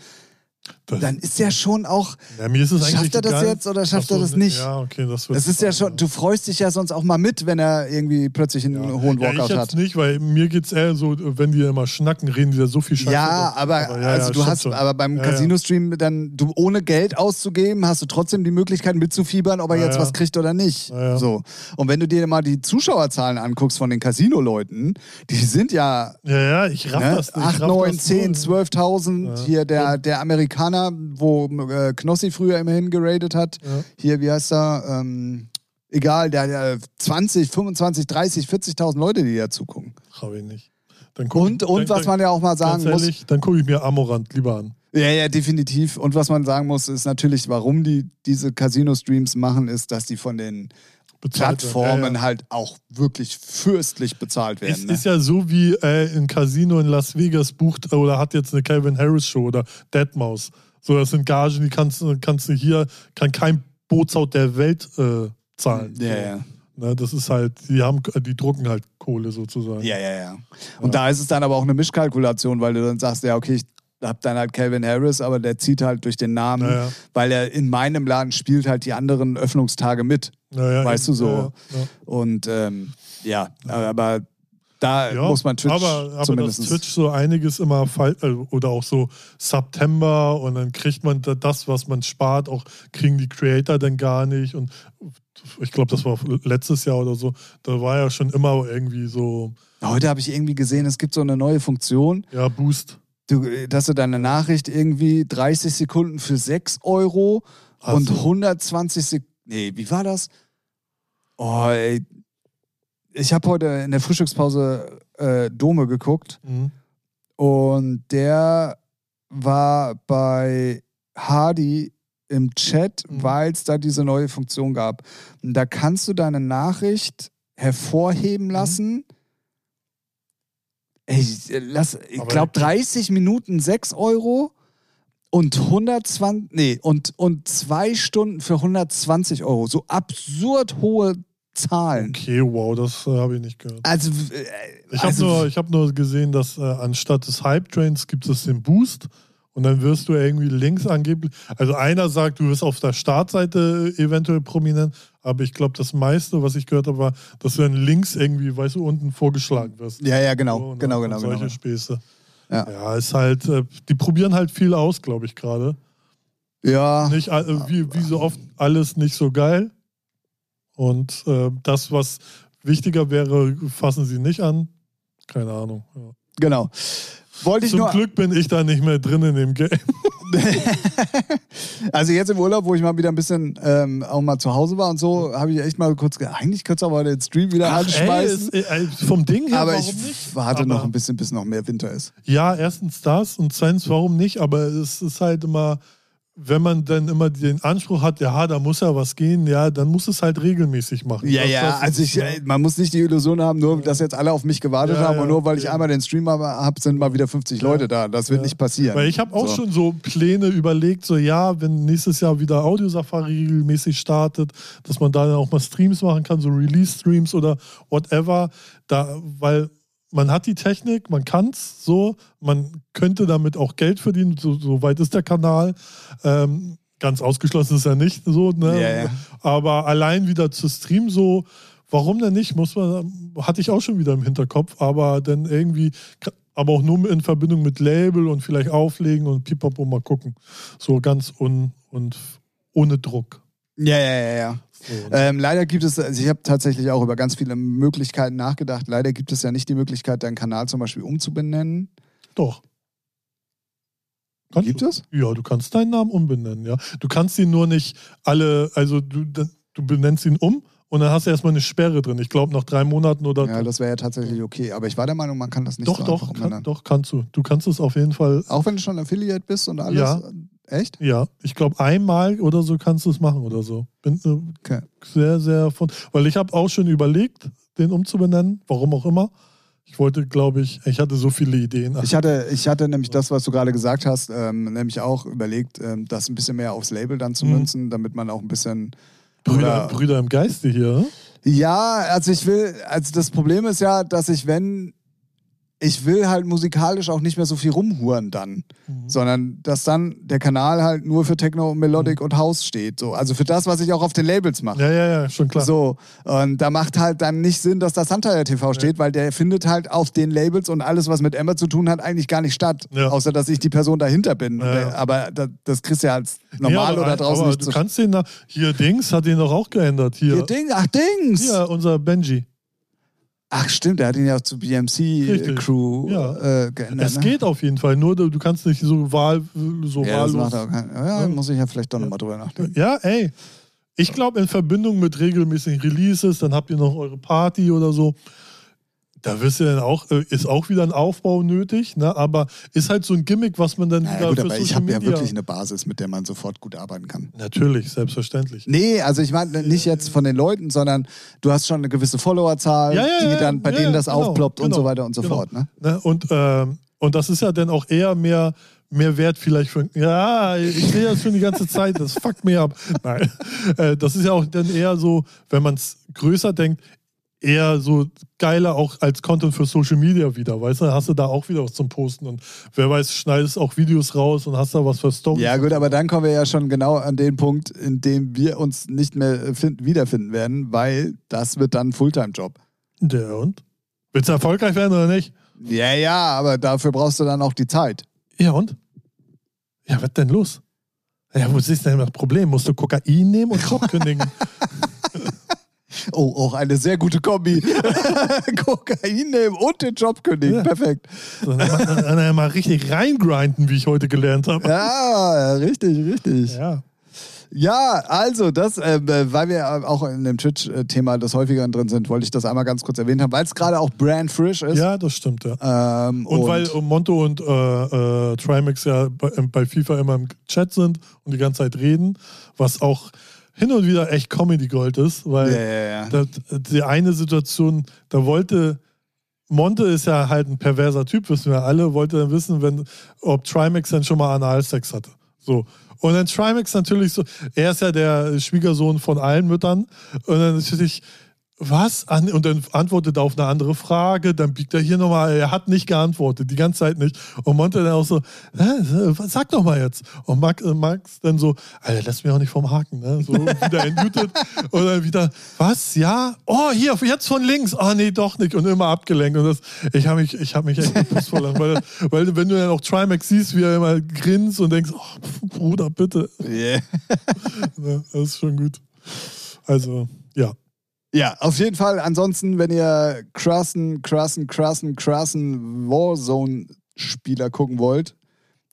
das, dann ist ja schon auch, ja, mir ist es eigentlich schafft er das jetzt oder schafft so, er das nicht? Ja, okay, das wird das ist ja schon, du freust dich ja sonst auch mal mit, wenn er irgendwie plötzlich einen hohen Ja, Walkout ich hat. jetzt nicht, weil mir geht es eher so, wenn die immer schnacken, reden die ja so viel Scheiße. Ja, über- aber, ja, also ja, du hast, schon. aber beim Ja, ja. Casino-Stream dann, du ohne Geld auszugeben, hast du trotzdem die Möglichkeit mitzufiebern, ob er Ja, jetzt ja. was kriegt oder nicht. Ja, ja. So. Und wenn du dir mal die Zuschauerzahlen anguckst von den Casino-Leuten, die sind ja Ja, ja, ich raff ne, das nicht. 8, ich raff 9, das 10, null. 12.000. Ja. Hier der, der Amerikaner, wo äh, Knossi früher immerhin geradet hat. Ja. Hier, wie heißt er? Ähm, egal, der, der 20, 25, 30, 40.000 Leute, die da zugucken. Raff ich nicht. Dann guck Und, und dann, was man ja auch mal sagen muss. dann gucke ich mir Amorant lieber an. Ja, ja, definitiv. Und was man sagen muss, ist natürlich, warum die diese Casino-Streams machen, ist, dass die von den Plattformen. Ja, ja. halt auch wirklich fürstlich bezahlt werden. Es ne? ist ja so wie äh, ein Casino in Las Vegas bucht oder hat jetzt eine Calvin Harris Show oder Deadmaus. So, das sind Gagen, die kannst, du- kannst du hier, kann kein Bootshaut der Welt äh, zahlen. ja, so. ja. Ne, das ist halt, die haben, die drucken halt Kohle sozusagen. Ja, ja, ja. Und da ist es dann aber auch eine Mischkalkulation, weil du dann sagst, ja, okay, ich hab dann halt Calvin Harris, aber der zieht halt durch den Namen, Ja, ja. weil er in meinem Laden spielt halt die anderen Öffnungstage mit. Ja, ja, Weißt du so. Ja, ja. Und ähm, ja, aber da Ja, muss man Twitch aber, aber zumindest. dass Twitch so einiges immer äh, oder auch so September und dann kriegt man da- das, was man spart, auch kriegen die Creator dann gar nicht und ich glaube, das war letztes Jahr oder so, da war ja schon immer irgendwie so, Heute habe ich irgendwie gesehen, es gibt so eine neue Funktion, ja, Boost. Du, dass du deine Nachricht irgendwie 30 Sekunden für 6 Euro Ach und so. 120 Sekunden. Nee, wie war das? Oh, ey. Ich habe heute in der Frühstückspause äh, Dome geguckt Mhm. und der war bei Hardy im Chat, Mhm. weil es da diese neue Funktion gab. Und da kannst du deine Nachricht Mhm. hervorheben lassen. Ey, lass, ich glaube 30 Minuten 6 Euro und 120, nee, und, und zwei Stunden für 120 Euro. So absurd hohe Zahlen. Okay, wow, das äh, habe ich nicht gehört. Also, äh, Ich habe also nur, ich hab nur gesehen, dass äh, anstatt des Hype Trains gibt es den Boost Und dann wirst du irgendwie links angeblich. Also einer sagt, du wirst auf der Startseite eventuell prominent, aber ich glaube, das meiste, was ich gehört habe, war, dass du dann links irgendwie, weißt du, unten vorgeschlagen wirst. Ja, ja, genau. So, ne? genau, genau, Solche genau. Späße. Ja. Ja. ist halt, äh, die probieren halt viel aus, glaube ich, gerade. Ja. Nicht äh, wie, wie so oft alles nicht so geil. Und äh, das, was wichtiger wäre, fassen sie nicht an. Keine Ahnung. Ja. Genau. Wollte ich Zum nur. Glück bin ich da nicht mehr drin in dem Game. also jetzt im Urlaub, wo ich mal wieder ein bisschen ähm, auch mal zu Hause war und so, habe ich echt mal kurz gedacht, eigentlich könntest du aber den Stream wieder anschmeißen. ist, äh, vom Ding her, aber ich nicht? warte Aber- noch ein bisschen, bis noch mehr Winter ist. Ja, erstens das und zweitens, warum nicht? Aber es ist halt immer, wenn man dann immer den Anspruch hat, ja, da muss ja was gehen, ja, dann muss es halt regelmäßig machen. Ja, Das- ja, das also ich, äh, man muss nicht die Illusion haben, nur dass jetzt alle auf mich gewartet Ja, haben ja, und nur weil ich ja. einmal den Stream habe, hab, sind mal wieder 50 Ja. Leute da. Das wird nicht passieren. Weil ich habe auch So. schon so Pläne überlegt, so ja, wenn nächstes Jahr wieder Audio-Safari regelmäßig startet, dass man da dann auch mal Streams machen kann, so Release-Streams oder whatever. Da, weil man hat die Technik, man kann es so, man könnte damit auch Geld verdienen, so, so weit ist der Kanal. Ähm, ganz ausgeschlossen ist er nicht so, ne? Ja, ja. Aber allein wieder zu streamen, so, warum denn nicht? Muss man, hatte ich auch schon wieder im Hinterkopf, aber dann irgendwie, aber auch nur in Verbindung mit Label und vielleicht auflegen und pipapo mal gucken. So ganz un, und ohne Druck. Ja, ja, ja, ja. Ähm, leider gibt es, also ich habe tatsächlich auch über ganz viele Möglichkeiten nachgedacht. Leider gibt es ja nicht die Möglichkeit, deinen Kanal zum Beispiel umzubenennen. Doch. Kannst Gibt du? es? Ja, du kannst deinen Namen umbenennen, ja. Du kannst ihn nur nicht alle, also du, du benennst ihn um und dann hast du erstmal eine Sperre drin. Ich glaube, nach drei Monaten oder. Ja, das wäre ja tatsächlich okay. Aber ich war der Meinung, man kann das nicht doch, so doch, kann, doch, kannst du. Du kannst es auf jeden Fall. Auch wenn du schon Affiliate bist und alles? Ja. Echt? Ja, ich glaube, einmal oder so kannst du es machen oder so. Bin äh, Okay. sehr, sehr von. Weil ich habe auch schon überlegt, den umzubenennen, warum auch immer. Ich wollte, glaube ich, ich hatte so viele Ideen. Ich hatte, ich hatte nämlich das, was du gerade gesagt hast, ähm, nämlich auch überlegt, ähm, das ein bisschen mehr aufs Label dann zu Mhm. münzen, damit man auch ein bisschen. Brüder, Brüder im Geiste hier. ne? Ja, also ich will, also das Problem ist ja, dass ich, wenn, ich will halt musikalisch auch nicht mehr so viel rumhuren dann, Mhm. sondern dass dann der Kanal halt nur für Techno, Melodic und House steht. So. Also für das, was ich auch auf den Labels mache. Ja, ja, ja, schon klar. So, und da macht halt dann nicht Sinn, dass das Sunfire TV steht, weil der findet halt auf den Labels und alles, was mit Emma zu tun hat, eigentlich gar nicht statt. Ja. Außer, dass ich die Person dahinter bin. Ja, ja. Aber das, das kriegst du ja als normal Ja, aber- oder draußen aber nicht Du so. kannst den, nach- hier Dings hat den doch auch geändert. Hier, Hier, Ding, ach, Dings! hier unser Benji. Ach, stimmt, der hat ihn ja zu BMC Richtig. Crew Ja. äh, geändert. Es ne? geht auf jeden Fall, nur du, kannst nicht so wahl, so Ja, das wahllos. macht auch kein, ja, Ja. muss ich ja vielleicht doch nochmal drüber nachdenken. Ja, ey. Ich glaube, in Verbindung mit regelmäßigen Releases, dann habt ihr noch eure Party oder so. Da wirst du dann auch, äh, ist auch wieder ein Aufbau nötig, ne? aber ist halt so ein Gimmick, was man dann Naja, wieder gut, aber ich habe ja wirklich eine Basis, mit der man sofort gut arbeiten kann. Natürlich, selbstverständlich. Nee, also ich meine nicht jetzt von den Leuten, sondern du hast schon eine gewisse Followerzahl, Ja, ja, die dann bei ja, denen das genau, aufploppt und genau, so weiter und so genau. fort. Ne? Ne? Und, ähm, und das ist ja dann auch eher mehr, mehr wert vielleicht für. Ja, ich sehe das schon die ganze Zeit, das fuckt mir ab. Nein. Äh, das ist ja auch dann eher so, wenn man es größer denkt, eher so geiler auch als Content für Social Media wieder, weißt du? Hast du da auch wieder was zum Posten und wer weiß, schneidest auch Videos raus und hast da was für Stories. Ja gut, aber dann kommen wir ja schon genau an den Punkt, in dem wir uns nicht mehr äh, find, wiederfinden werden, weil das wird dann ein Fulltime-Job. Ja, und? Willst du erfolgreich werden oder nicht? Ja, ja, aber dafür brauchst du dann auch die Zeit. Ja, und? Ja, was denn los? Ja, wo ist denn das Problem? Musst du Kokain nehmen und Job kündigen? Oh, auch eine sehr gute Kombi. Kokain nehmen und den Job kündigen. Ja. Perfekt. Dann, mal, dann, dann mal richtig reingrinden, wie ich heute gelernt habe. Ja, richtig, richtig. Ja. Ja, also das, äh, weil wir auch in dem Twitch-Thema des häufigeren drin sind, wollte ich das einmal ganz kurz erwähnt haben, weil es gerade auch brand frisch ist. ja, das stimmt, ja. Ähm, Und, weil Monto und äh, äh, Trimax ja bei, bei FIFA immer im Chat sind und die ganze Zeit reden, was auch hin und wieder echt Comedy Gold ist, weil ja, ja, ja. das, die eine Situation, da wollte Monte ist ja halt ein perverser Typ, wissen wir alle, wollte dann wissen, wenn, ob Trimax dann schon mal Analsex hatte. So. Und dann Trimax natürlich so, er ist ja der Schwiegersohn von allen Müttern. Und dann natürlich, was? An- Und dann antwortet er auf eine andere Frage, dann biegt er hier nochmal, er hat nicht geantwortet, die ganze Zeit nicht. Und Monte dann auch so, sag doch mal jetzt. Und Max, äh, Max dann so, Alter, lass mich auch nicht vom Haken, ne? So wieder entmutet. Und dann wieder, was? Ja? Oh, hier, jetzt von links. Oh, nee, doch nicht. Und immer abgelenkt. Und das, ich habe mich, ich hab mich echt gepisst vor Lachen, weil, weil wenn du dann auch Trimax siehst, wie er immer grinst und denkst, oh, Bruder, bitte. Yeah. Ne, Das ist schon gut. Also, ja. Ja, auf jeden Fall. Ansonsten, wenn ihr krassen, krassen, krassen, krassen Warzone-Spieler gucken wollt,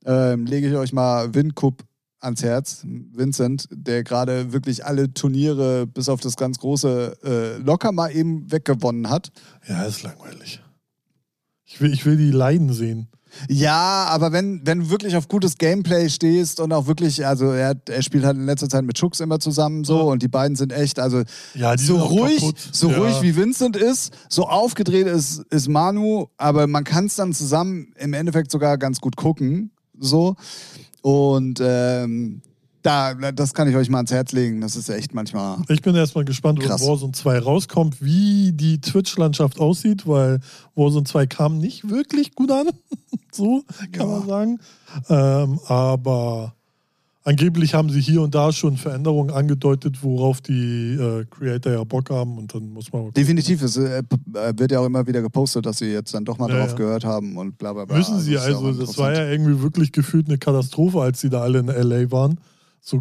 ähm, lege ich euch mal Wincup ans Herz. Vincent, der gerade wirklich alle Turniere bis auf das ganz große äh, locker mal eben weggewonnen hat. Ja, ist langweilig. Ich will, ich will die leiden sehen. Ja, aber wenn, wenn du wirklich auf gutes Gameplay stehst und auch wirklich, also er, er spielt halt in letzter Zeit mit Schux immer zusammen so Ja. und die beiden sind echt, also Ja, so ruhig, kaputt. so ja. ruhig wie Vincent ist, so aufgedreht ist, ist Manu, aber man kann es dann zusammen im Endeffekt sogar ganz gut gucken. So. Und ähm, da, das kann ich euch mal ans Herz legen. Das ist echt manchmal. Ich bin erstmal gespannt, Krass. Warzone 2 rauskommt, wie die Twitch-Landschaft aussieht, weil Warzone 2 kam nicht wirklich gut an. so kann Ja. man sagen. Ähm, aber angeblich haben sie hier und da schon Veränderungen angedeutet, worauf die äh, Creator ja Bock haben und dann muss man. Definitiv, es äh, äh, wird ja auch immer wieder gepostet, dass sie jetzt dann doch mal Ja, drauf ja. gehört haben und bla bla bla. Müssen sie auch also, das war ja irgendwie wirklich gefühlt eine Katastrophe, als sie da alle in LA waren. So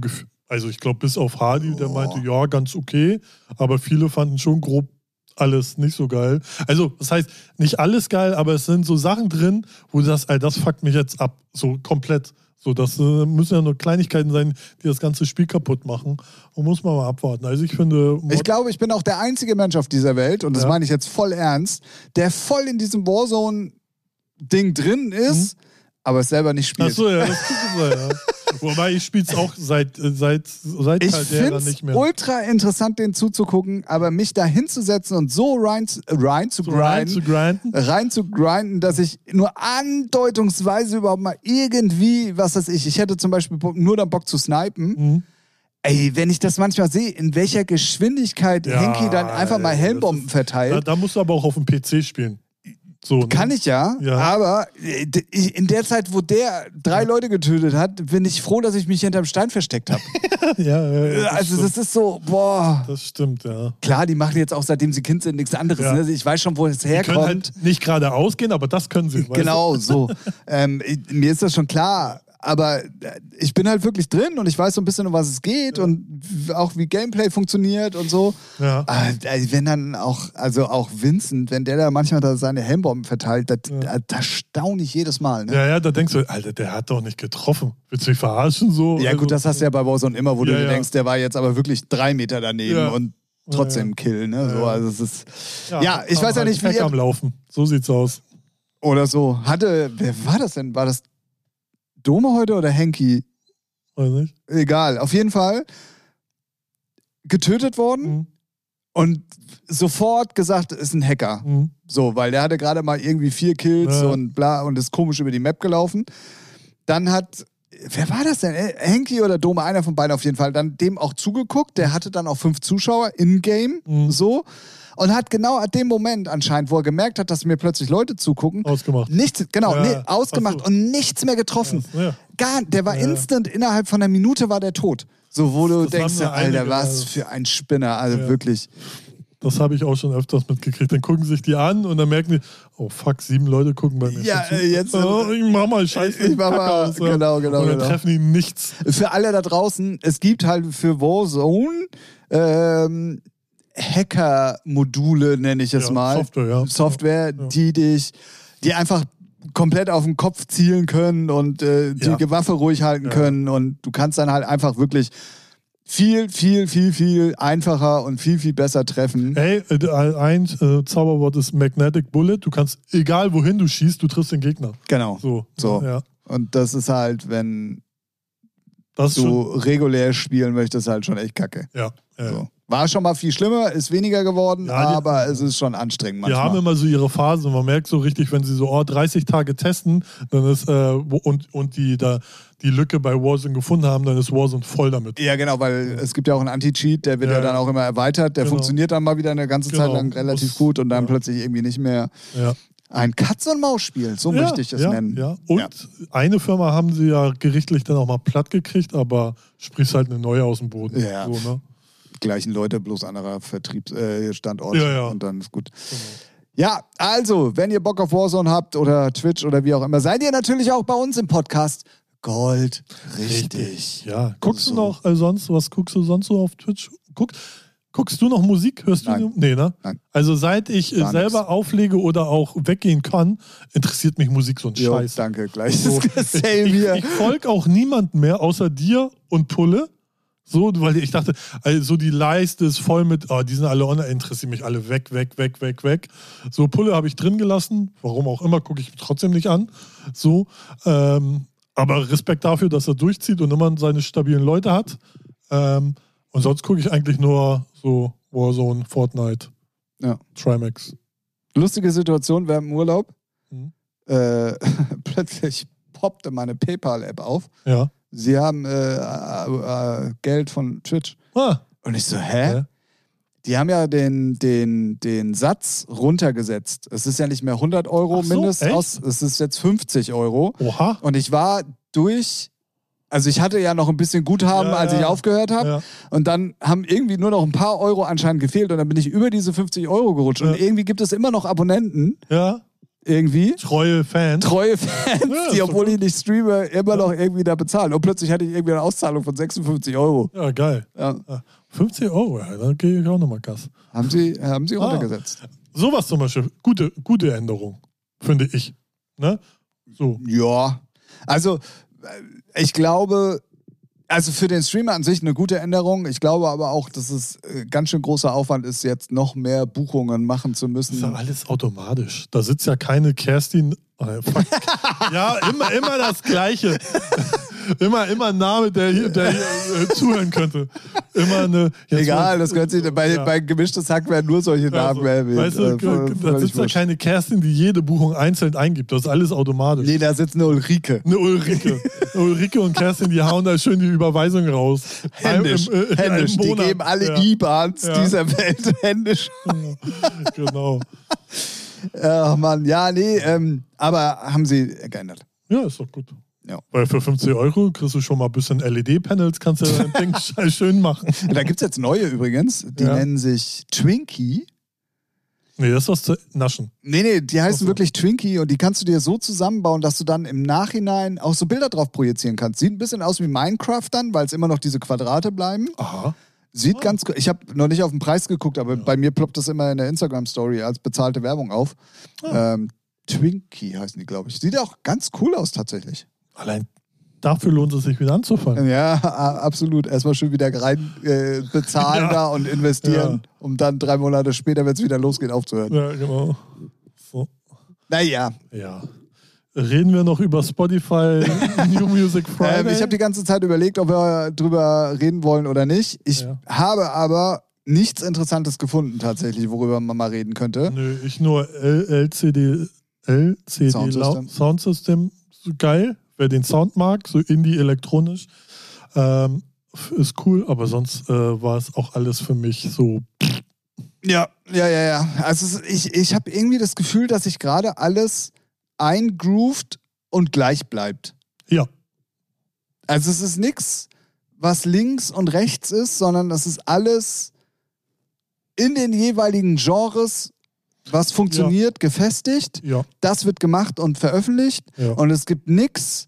also ich glaube, bis auf Hardy, der Oh. meinte, ja, ganz okay, aber viele fanden schon grob alles nicht so geil. Also, das heißt, nicht alles geil, aber es sind so Sachen drin, wo du sagst, ey, das fuckt mich jetzt ab, so komplett. So, das äh, müssen ja nur Kleinigkeiten sein, die das ganze Spiel kaputt machen. Und muss man mal abwarten. Also ich finde, Mod- Ich glaube, ich bin auch der einzige Mensch auf dieser Welt, und das Ja. meine ich jetzt voll ernst, der voll in diesem Warzone-Ding drin ist, aber es selber nicht spielt. Achso, ja, das könnte sein, ja. Wobei ich spiele es auch seit, äh, seit, seit Ich Caldera finde es nicht mehr. ultra interessant, den zuzugucken, aber mich da hinzusetzen und so rein, rein zu so rein grinden, zu grinden. rein zu grinden, dass ich nur andeutungsweise überhaupt mal irgendwie, was weiß ich, ich hätte zum Beispiel nur dann Bock zu snipen. Mhm. Ey, wenn ich das manchmal sehe, in welcher Geschwindigkeit Ja, Henky dann einfach mal Helmbomben ist- verteilt. Da, da musst du aber auch auf dem PC spielen. So, ne? Kann ich ja, Ja. aber äh, in der Zeit, wo der drei Leute getötet hat, bin ich froh, dass ich mich hinterm Stein versteckt habe. ja, ja, ja, also stimmt. das ist so, boah. Das stimmt, ja. Klar, die machen jetzt auch, seitdem sie Kind sind, nichts anderes. Ja. Ne? Ich weiß schon, wo es Die können herkommt. halt nicht gerade ausgehen, aber das können sie. Genau, so. ähm, mir ist das schon klar. Aber äh, ich bin halt wirklich drin und ich weiß so ein bisschen, um was es geht und w- auch wie Gameplay funktioniert und so. Ja. Äh, wenn dann auch, also auch Vincent, wenn der da manchmal da seine Helmbomben verteilt, da, da staune ich jedes Mal. Ne? ja, ja, da denkst du, Alter, der hat doch nicht getroffen. Willst du mich verarschen so? Ja, Also, gut, das hast du ja bei Warzone immer, wo du Ja, dir ja. denkst, der war jetzt aber wirklich drei Meter daneben Ja. und trotzdem Kill, ne? So, Ja. also es ist. Ja, ich weiß ja halt nicht, wie ihr- am Laufen. So sieht's aus. Oder so. Hatte, wer war das denn? War das Dome heute oder Henky? Weiß nicht. Egal, auf jeden Fall getötet worden Mhm. und sofort gesagt, ist ein Hacker. Mhm. So, weil der hatte gerade mal irgendwie vier Kills Ja. und bla und ist komisch über die Map gelaufen. Dann hat, wer war das denn? Äh, Henky oder Dome, einer von beiden auf jeden Fall, dann dem auch zugeguckt. Der hatte dann auch fünf Zuschauer in-game, Mhm. so. Und hat genau at dem Moment anscheinend, wo er gemerkt hat, dass mir plötzlich Leute zugucken, Ausgemacht. nichts, genau, Ja, nee, ausgemacht ach so. und nichts mehr getroffen. Ja. Gar, der war Ja. instant, innerhalb von einer Minute war der tot. So, wo du Das denkst, Alter, einige, was also. für ein Spinner, also wirklich. Das habe ich auch schon öfters mitgekriegt. Dann gucken sich die an und dann merken die, oh fuck, sieben Leute gucken bei mir. Ja, äh, jetzt, Oh, ich mach mal Scheiße. Ich mach mal- aus, genau, genau, Und dann genau. treffen die nichts. Für alle da draußen, es gibt halt für Warzone ähm, Hacker-Module, nenne ich es Ja, mal. Software, ja. Software, Ja. die dich, die einfach komplett auf den Kopf zielen können und äh, die Ja. Waffe ruhig halten können und du kannst dann halt einfach wirklich viel, viel, viel, viel einfacher und viel, viel besser treffen. Hey, äh, ein äh, Zauberwort ist Magnetic Bullet. Du kannst, egal wohin du schießt, du triffst den Gegner. Genau. So. So. Ja. Und das ist halt, wenn Das du schon. regulär spielen möchtest, halt schon echt kacke. Ja. ja. So. War schon mal viel schlimmer, ist weniger geworden, Ja, die- aber es ist schon anstrengend Die manchmal. haben immer so ihre Phasen. Man merkt so richtig, wenn sie so oh, 30 Tage testen, dann ist äh, und, und die da die Lücke bei Warzone gefunden haben, dann ist Warzone voll damit. ja, genau, weil es gibt ja auch einen Anti-Cheat, der wird ja, Ja. dann auch immer erweitert. Der Genau. funktioniert dann mal wieder eine ganze Zeit Genau. lang relativ Das- gut und dann ja. plötzlich irgendwie nicht mehr. Ein Katz-und-Maus-Spiel, so möchte ich es ja, nennen. Ja. Und eine Firma haben sie ja gerichtlich dann auch mal platt gekriegt, aber sprichst halt eine neue aus dem Boden. Ja. So, ne? Gleichen Leute, bloß anderer Vertriebsstandort äh, Ja, ja. und dann ist gut. Ja, also, wenn ihr Bock auf Warzone habt oder Twitch oder wie auch immer, seid ihr natürlich auch bei uns im Podcast Gold. Richtig. Ja. Guckst So. du noch äh, sonst, was guckst du sonst so auf Twitch? Guck, guckst du noch Musik? Hörst Nein. du? Nee, ne? Nein. Also seit ich äh, Gar selber nix. auflege oder auch weggehen kann, interessiert mich Musik so ein Jo, Scheiß. danke, gleich. So, ich ich, ich folge auch niemanden mehr außer dir und Pulle. So, weil ich dachte, also die Leiste ist voll mit, oh, die sind alle online, interessieren mich alle weg, weg, weg, weg, weg. So, Pulle habe ich drin gelassen, warum auch immer, gucke ich trotzdem nicht an. So, ähm, aber Respekt dafür, dass er durchzieht und immer seine stabilen Leute hat. Ähm, und sonst gucke ich eigentlich nur so Warzone, Fortnite, Ja. Trimax. Lustige Situation während dem Urlaub. Mhm. Äh, plötzlich poppte meine PayPal-App auf. Ja. Sie haben äh, äh, äh, Geld von Twitch. Ah, Und ich so, hä? Ja. Die haben ja den, den, den Satz runtergesetzt. Es ist ja nicht mehr 100 Euro so, Mindestaus, es ist jetzt 50 Euro. oha. Und ich war durch, also ich hatte ja noch ein bisschen Guthaben, Ja, als ich aufgehört habe. Ja. Und dann haben irgendwie nur noch ein paar Euro anscheinend gefehlt und dann bin ich über diese 50 Euro gerutscht. Und Ja. irgendwie gibt es immer noch Abonnenten, ja, irgendwie. treue Fans. Treue Fans, Ja, die, obwohl ich nicht streame, immer noch irgendwie da bezahlen. Und plötzlich hatte ich irgendwie eine Auszahlung von 56 Euro. Ja, geil. Ja. 50 Euro, ja, dann gehe ich auch nochmal Gas. Haben sie, haben sie Ah. runtergesetzt. Sowas zum Beispiel, gute, gute Änderung, finde ich. Ne? So. Ja. Also, ich glaube, also für den Streamer an sich eine gute Änderung. Ich glaube aber auch, dass es äh, ganz schön großer Aufwand ist, jetzt noch mehr Buchungen machen zu Das ist ja müssen. alles automatisch. Da sitzt ja keine Kerstin. Fuck. ja, immer, immer das Gleiche. Immer, immer ein Name, der, hier- der hier, äh, zuhören könnte. Immer eine. Egal, das gehört sich, bei, Ja. bei gemischtes Hack werden nur solche Namen Also, erwähnt. weißt du, Äh, voll- da sitzt ja keine Kerstin, die jede Buchung einzeln eingibt. Das ist alles automatisch. Nee, da sitzt eine Ulrike. Eine Ulrike. Ulrike und Kerstin, die hauen da schön die Überweisung raus. Händisch. Im- einem händisch. Die geben alle Ja. IBANs Ja. dieser Welt händisch. Genau. Ach Mann, ja, nee, ähm, aber haben sie geändert. Ja, ist doch gut. Ja. Weil für 50 Euro kriegst du schon mal ein bisschen LED-Panels, kannst du dein Ding sch- schön machen. Da gibt es jetzt neue übrigens, die Ja. nennen sich Twinkie. Nee, das ist was zu naschen. Nee, nee, die heißen so. wirklich Twinkie und die kannst du dir so zusammenbauen, dass du dann im Nachhinein auch so Bilder drauf projizieren kannst. Sieht ein bisschen aus wie Minecraft dann, weil es immer noch diese Quadrate bleiben. Aha. Sieht Ah. ganz. Ich habe noch nicht auf den Preis geguckt, aber bei mir ploppt das immer in der Instagram-Story als bezahlte Werbung auf. Ah. Ähm, Twinkie heißen die, glaube ich. Sieht auch ganz cool aus tatsächlich. Allein dafür lohnt es sich wieder anzufangen. Ja, absolut. Erstmal schön wieder rein äh, bezahlen Ja. da und investieren, Ja. um dann drei Monate später, wenn es wieder losgeht, aufzuhören. Ja, genau. So, Naja, ja. Reden wir noch über Spotify New Music Friday? ähm, ich habe die ganze Zeit überlegt, ob wir drüber reden wollen oder nicht. Ich Ja. habe aber nichts Interessantes gefunden tatsächlich, worüber man mal reden könnte. Nö, ich nur LCD, LCD Soundsystem. Soundsystem. Soundsystem, so geil. Wer den Sound mag, so Indie elektronisch, ähm, ist cool, aber sonst äh, war es auch alles für mich so. Ja, ja, ja, ja. Also ich, ich habe irgendwie das Gefühl, dass sich gerade alles eingroovt und gleich bleibt. Ja, Also es ist nichts, was links und rechts ist, sondern es ist alles in den jeweiligen Genres, was funktioniert, gefestigt. ja, Das wird gemacht und veröffentlicht. ja. Und es gibt nichts,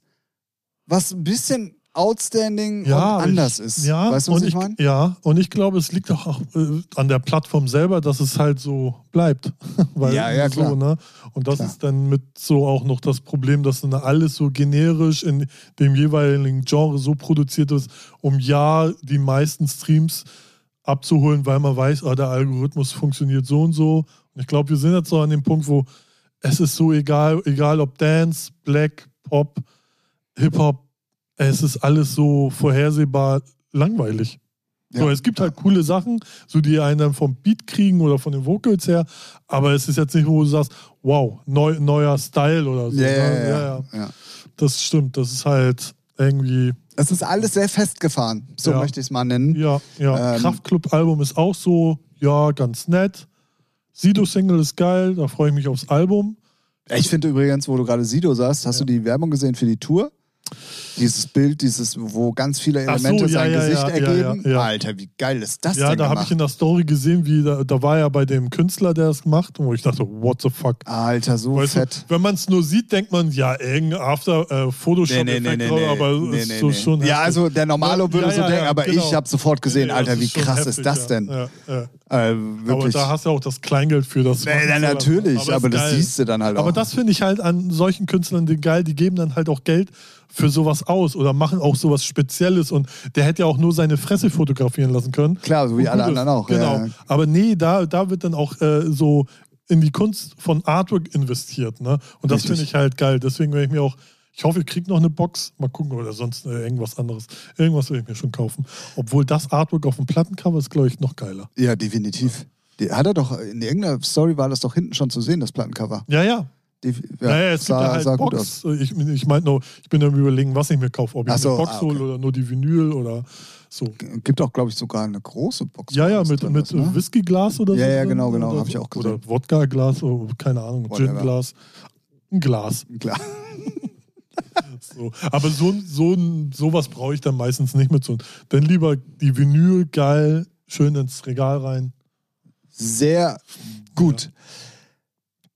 was ein bisschen outstanding ja, und anders ich, ist. Ja, weißt du, was und ich meine? Ja, und ich glaube, es liegt auch, auch äh, an der Plattform selber, dass es halt so bleibt. Weil Ja, ja, so, klar. Ne? Und das Klar. ist dann mit so auch noch das Problem, dass dann alles so generisch in dem jeweiligen Genre so produziert ist, um ja die meisten Streams abzuholen, weil man weiß, ah, der Algorithmus funktioniert so und so. Und ich glaube, wir sind jetzt so an dem Punkt, wo es ist so egal, egal ob Dance, Black, Pop, Hip-Hop, es ist alles so vorhersehbar langweilig. So, Ja. es gibt halt coole Sachen, so die einen dann vom Beat kriegen oder von den Vocals her, aber es ist jetzt nicht, wo du sagst, wow, neu, neuer Style oder so. Ja, ja, ne? ja, ja. ja. Das stimmt, das ist halt irgendwie, Es ist alles sehr festgefahren, so Ja. möchte ich es mal nennen. ja, ja. Ähm, Kraftclub-Album ist auch so, ja, ganz nett. Sido-Single ist geil, da freue ich mich aufs Album. Ich finde übrigens, wo du gerade Sido sagst, hast du die Werbung gesehen für die Tour? Dieses Bild, dieses, wo ganz viele Ach so, Elemente ja, sein ja, Gesicht ja, ergeben. ja, ja. Alter, wie geil ist das Ja, denn da habe ich in der Story gesehen, wie da, da war ja bei dem Künstler, der es gemacht, wo ich dachte, what the fuck. Alter, so Weißt fett. du, wenn man es nur sieht, denkt man, ja, irgendein After äh, Photoshop-Effekt, aber es ist so schon. Ja, heftig. also der Normalo würde Ja, so ja, denken, ja, aber genau. ich habe sofort gesehen, Nee, Alter, das wie krass heftig, ist das ja. denn? Ja, ja. Äh, Aber da hast du auch das Kleingeld für das. Nee, lassen. natürlich, aber das siehst du dann halt auch. Aber das finde ich halt an solchen Künstlern geil, die geben dann halt auch Geld für sowas aus oder machen auch sowas Spezielles und der hätte ja auch nur seine Fresse fotografieren lassen können. Klar, so wie Und alle anderen auch. Genau. Ja, ja. Aber nee, da, da wird dann auch äh, so in die Kunst von Artwork investiert. Ne? Und das finde ich halt geil. Deswegen werde ich mir auch, ich hoffe, ich kriege noch eine Box. Mal gucken oder sonst äh, irgendwas anderes. Irgendwas will ich mir schon kaufen. Obwohl das Artwork auf dem Plattencover ist, glaube ich, noch geiler. ja, definitiv. Die, hat er doch, in irgendeiner Story war das doch hinten schon zu sehen, das Plattencover. Ja, ja. Die, ja, naja, es sah, gibt ja halt sah gut aus. Box. Ich, ich meine nur, ich bin am überlegen, was ich mir kaufe. Ob ich so, eine Box ah, okay. hole oder nur die Vinyl oder so. Gibt auch, glaube ich, sogar eine große Box. Ja, ja, mit, mit ist, ne? Whiskyglas oder Ja, so. ja, drin genau, genau, oder hab ich auch gesehen. Oder Wodka-Glas, oh, keine Ahnung. Gin-Glas. Ein Glas. Klar. So. Aber so, so, sowas brauche ich dann meistens nicht mit so. Dann lieber die Vinyl geil, schön ins Regal rein. Sehr gut.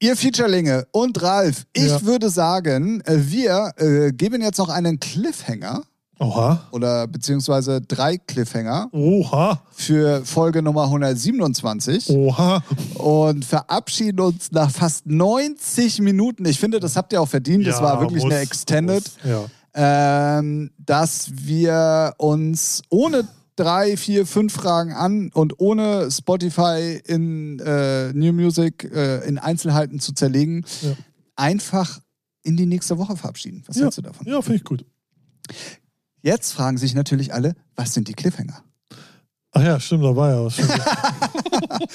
Ihr Featurelinge und Ralf, ich Ja. würde sagen, äh, wir äh, geben jetzt noch einen Cliffhanger Oha. oder beziehungsweise drei Cliffhanger Oha. für Folge Nummer 127 Oha. und verabschieden uns nach fast 90 Minuten. Ich finde, das habt ihr auch verdient. das Ja, war wirklich muss, eine Extended. Muss, ja. ähm, dass wir uns ohne drei, vier, fünf Fragen an und ohne Spotify in äh, New Music äh, in Einzelheiten zu zerlegen, Ja. einfach in die nächste Woche verabschieden. Was Ja. hältst du davon? Ja, finde ich gut. Jetzt fragen sich natürlich alle, was sind die Cliffhanger? Ach ja, stimmt, da war ja was.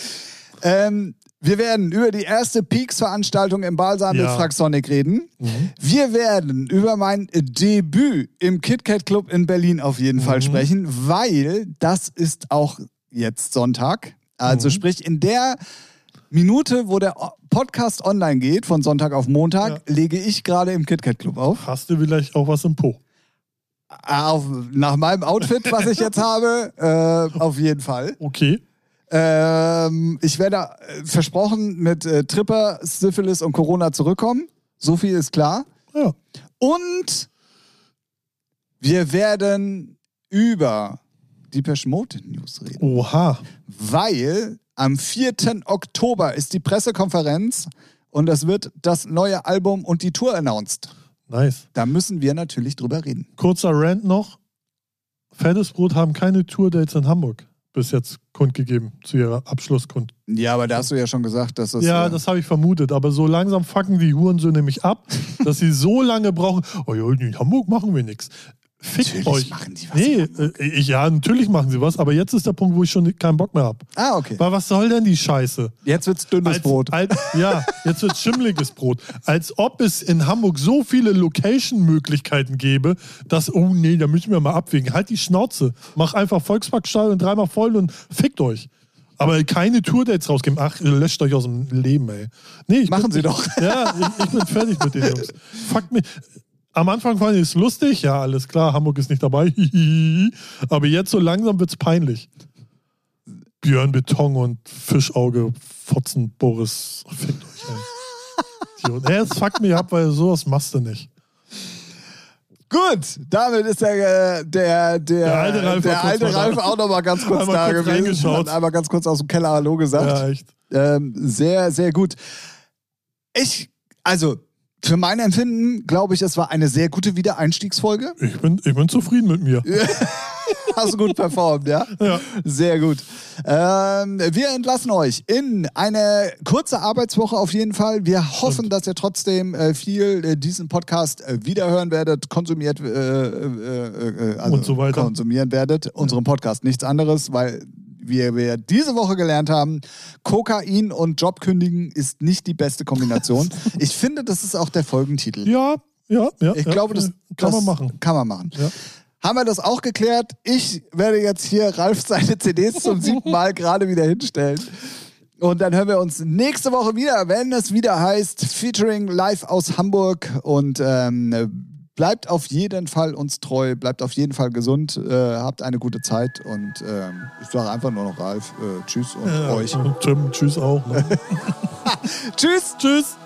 Ähm, wir werden über die erste Peaks-Veranstaltung im Balsam mit Ja. Fraxonic reden. Mhm. Wir werden über mein Debüt im KitKat Club in Berlin auf jeden Fall Mhm. sprechen, weil das ist auch jetzt Sonntag. Also Mhm. sprich, in der Minute, wo der Podcast online geht, von Sonntag auf Montag, lege ich gerade im KitKat Club auf. Hast du vielleicht auch was im Po? auf. Nach meinem Outfit, was ich jetzt habe, äh, auf jeden Fall. Okay. Ähm, ich werde äh, versprochen mit äh, Tripper, Syphilis und Corona zurückkommen. So viel ist klar. Ja. Und wir werden über Depeche Mode News reden. Oha. Weil am 4. Oktober ist die Pressekonferenz und es wird das neue Album und die Tour announced. Nice. Da müssen wir natürlich drüber reden. Kurzer Rant noch. Fettes Brot haben keine Tour-Dates in Hamburg bis jetzt kundgegeben zu ihrer Abschlusskund. Ja, aber da hast du ja schon gesagt, dass das. Ja, äh, das habe ich vermutet. Aber so langsam fucken die Hurensöhne mich ab, dass sie so lange brauchen. Oh ja, in Hamburg machen wir nichts. Fickt Natürlich euch. machen sie was Nee, äh, ich, ja, natürlich machen sie was, aber jetzt ist der Punkt, wo ich schon keinen Bock mehr habe. Ah, okay. Weil was soll denn die Scheiße? Jetzt wird's dünnes Als, Brot. Als, ja, jetzt wird schimmliges Brot. Als ob es in Hamburg so viele Location-Möglichkeiten gäbe, dass, oh nee, da müssen wir mal abwägen. Halt die Schnauze. Mach einfach Volksparkstadion dreimal voll und fickt euch. Aber keine Tourdates rausgeben. Ach, löscht euch aus dem Leben, ey. Nee, ich Machen bin, Sie doch. Ja, ich, ich bin fertig mit den Jungs. Fuck mich. Am Anfang fand ich es lustig, ja, alles klar, Hamburg ist nicht dabei. Aber jetzt so langsam wird es peinlich. Björn Beton und Fischauge, Fotzen, Boris, fickt euch. Ey, es fuckt mich ab, weil sowas machst du nicht. Gut, damit ist der, äh, der, der, Der alte Ralf der alte auch noch mal ganz kurz da kurz gewesen. Hat einmal ganz kurz aus dem Keller Hallo gesagt. Ja, echt. Ähm, sehr, sehr gut. Ich, also, für mein Empfinden glaube ich, es war eine sehr gute Wiedereinstiegsfolge. Ich bin, ich bin zufrieden mit mir. Hast du gut performt, ja? Ja. Sehr gut. Ähm, wir entlassen euch in eine kurze Arbeitswoche auf jeden Fall. Wir hoffen, dass ihr trotzdem äh, viel äh, diesen Podcast äh, wiederhören werdet, konsumiert äh, äh, äh, also Und so weiter. konsumieren werdet. Unseren Podcast nichts anderes, weil wie wir diese Woche gelernt haben, Kokain und Job kündigen ist nicht die beste Kombination. ich finde, das ist auch der Folgentitel. Ja, ja, ja. Ich ja, glaube, das kann das man machen. Kann man machen. Ja. Haben wir das auch geklärt? Ich werde jetzt hier Ralf seine CDs zum siebten Mal gerade wieder hinstellen. Und dann hören wir uns nächste Woche wieder, wenn es wieder heißt Featuring live aus Hamburg. Und ähm, bleibt auf jeden Fall uns treu, bleibt auf jeden Fall gesund, äh, habt eine gute Zeit. Und ähm, ich sage einfach nur noch Ralf, äh, tschüss und Ja, euch. und Tim, tschüss auch. Ne? Tschüss! tschüss.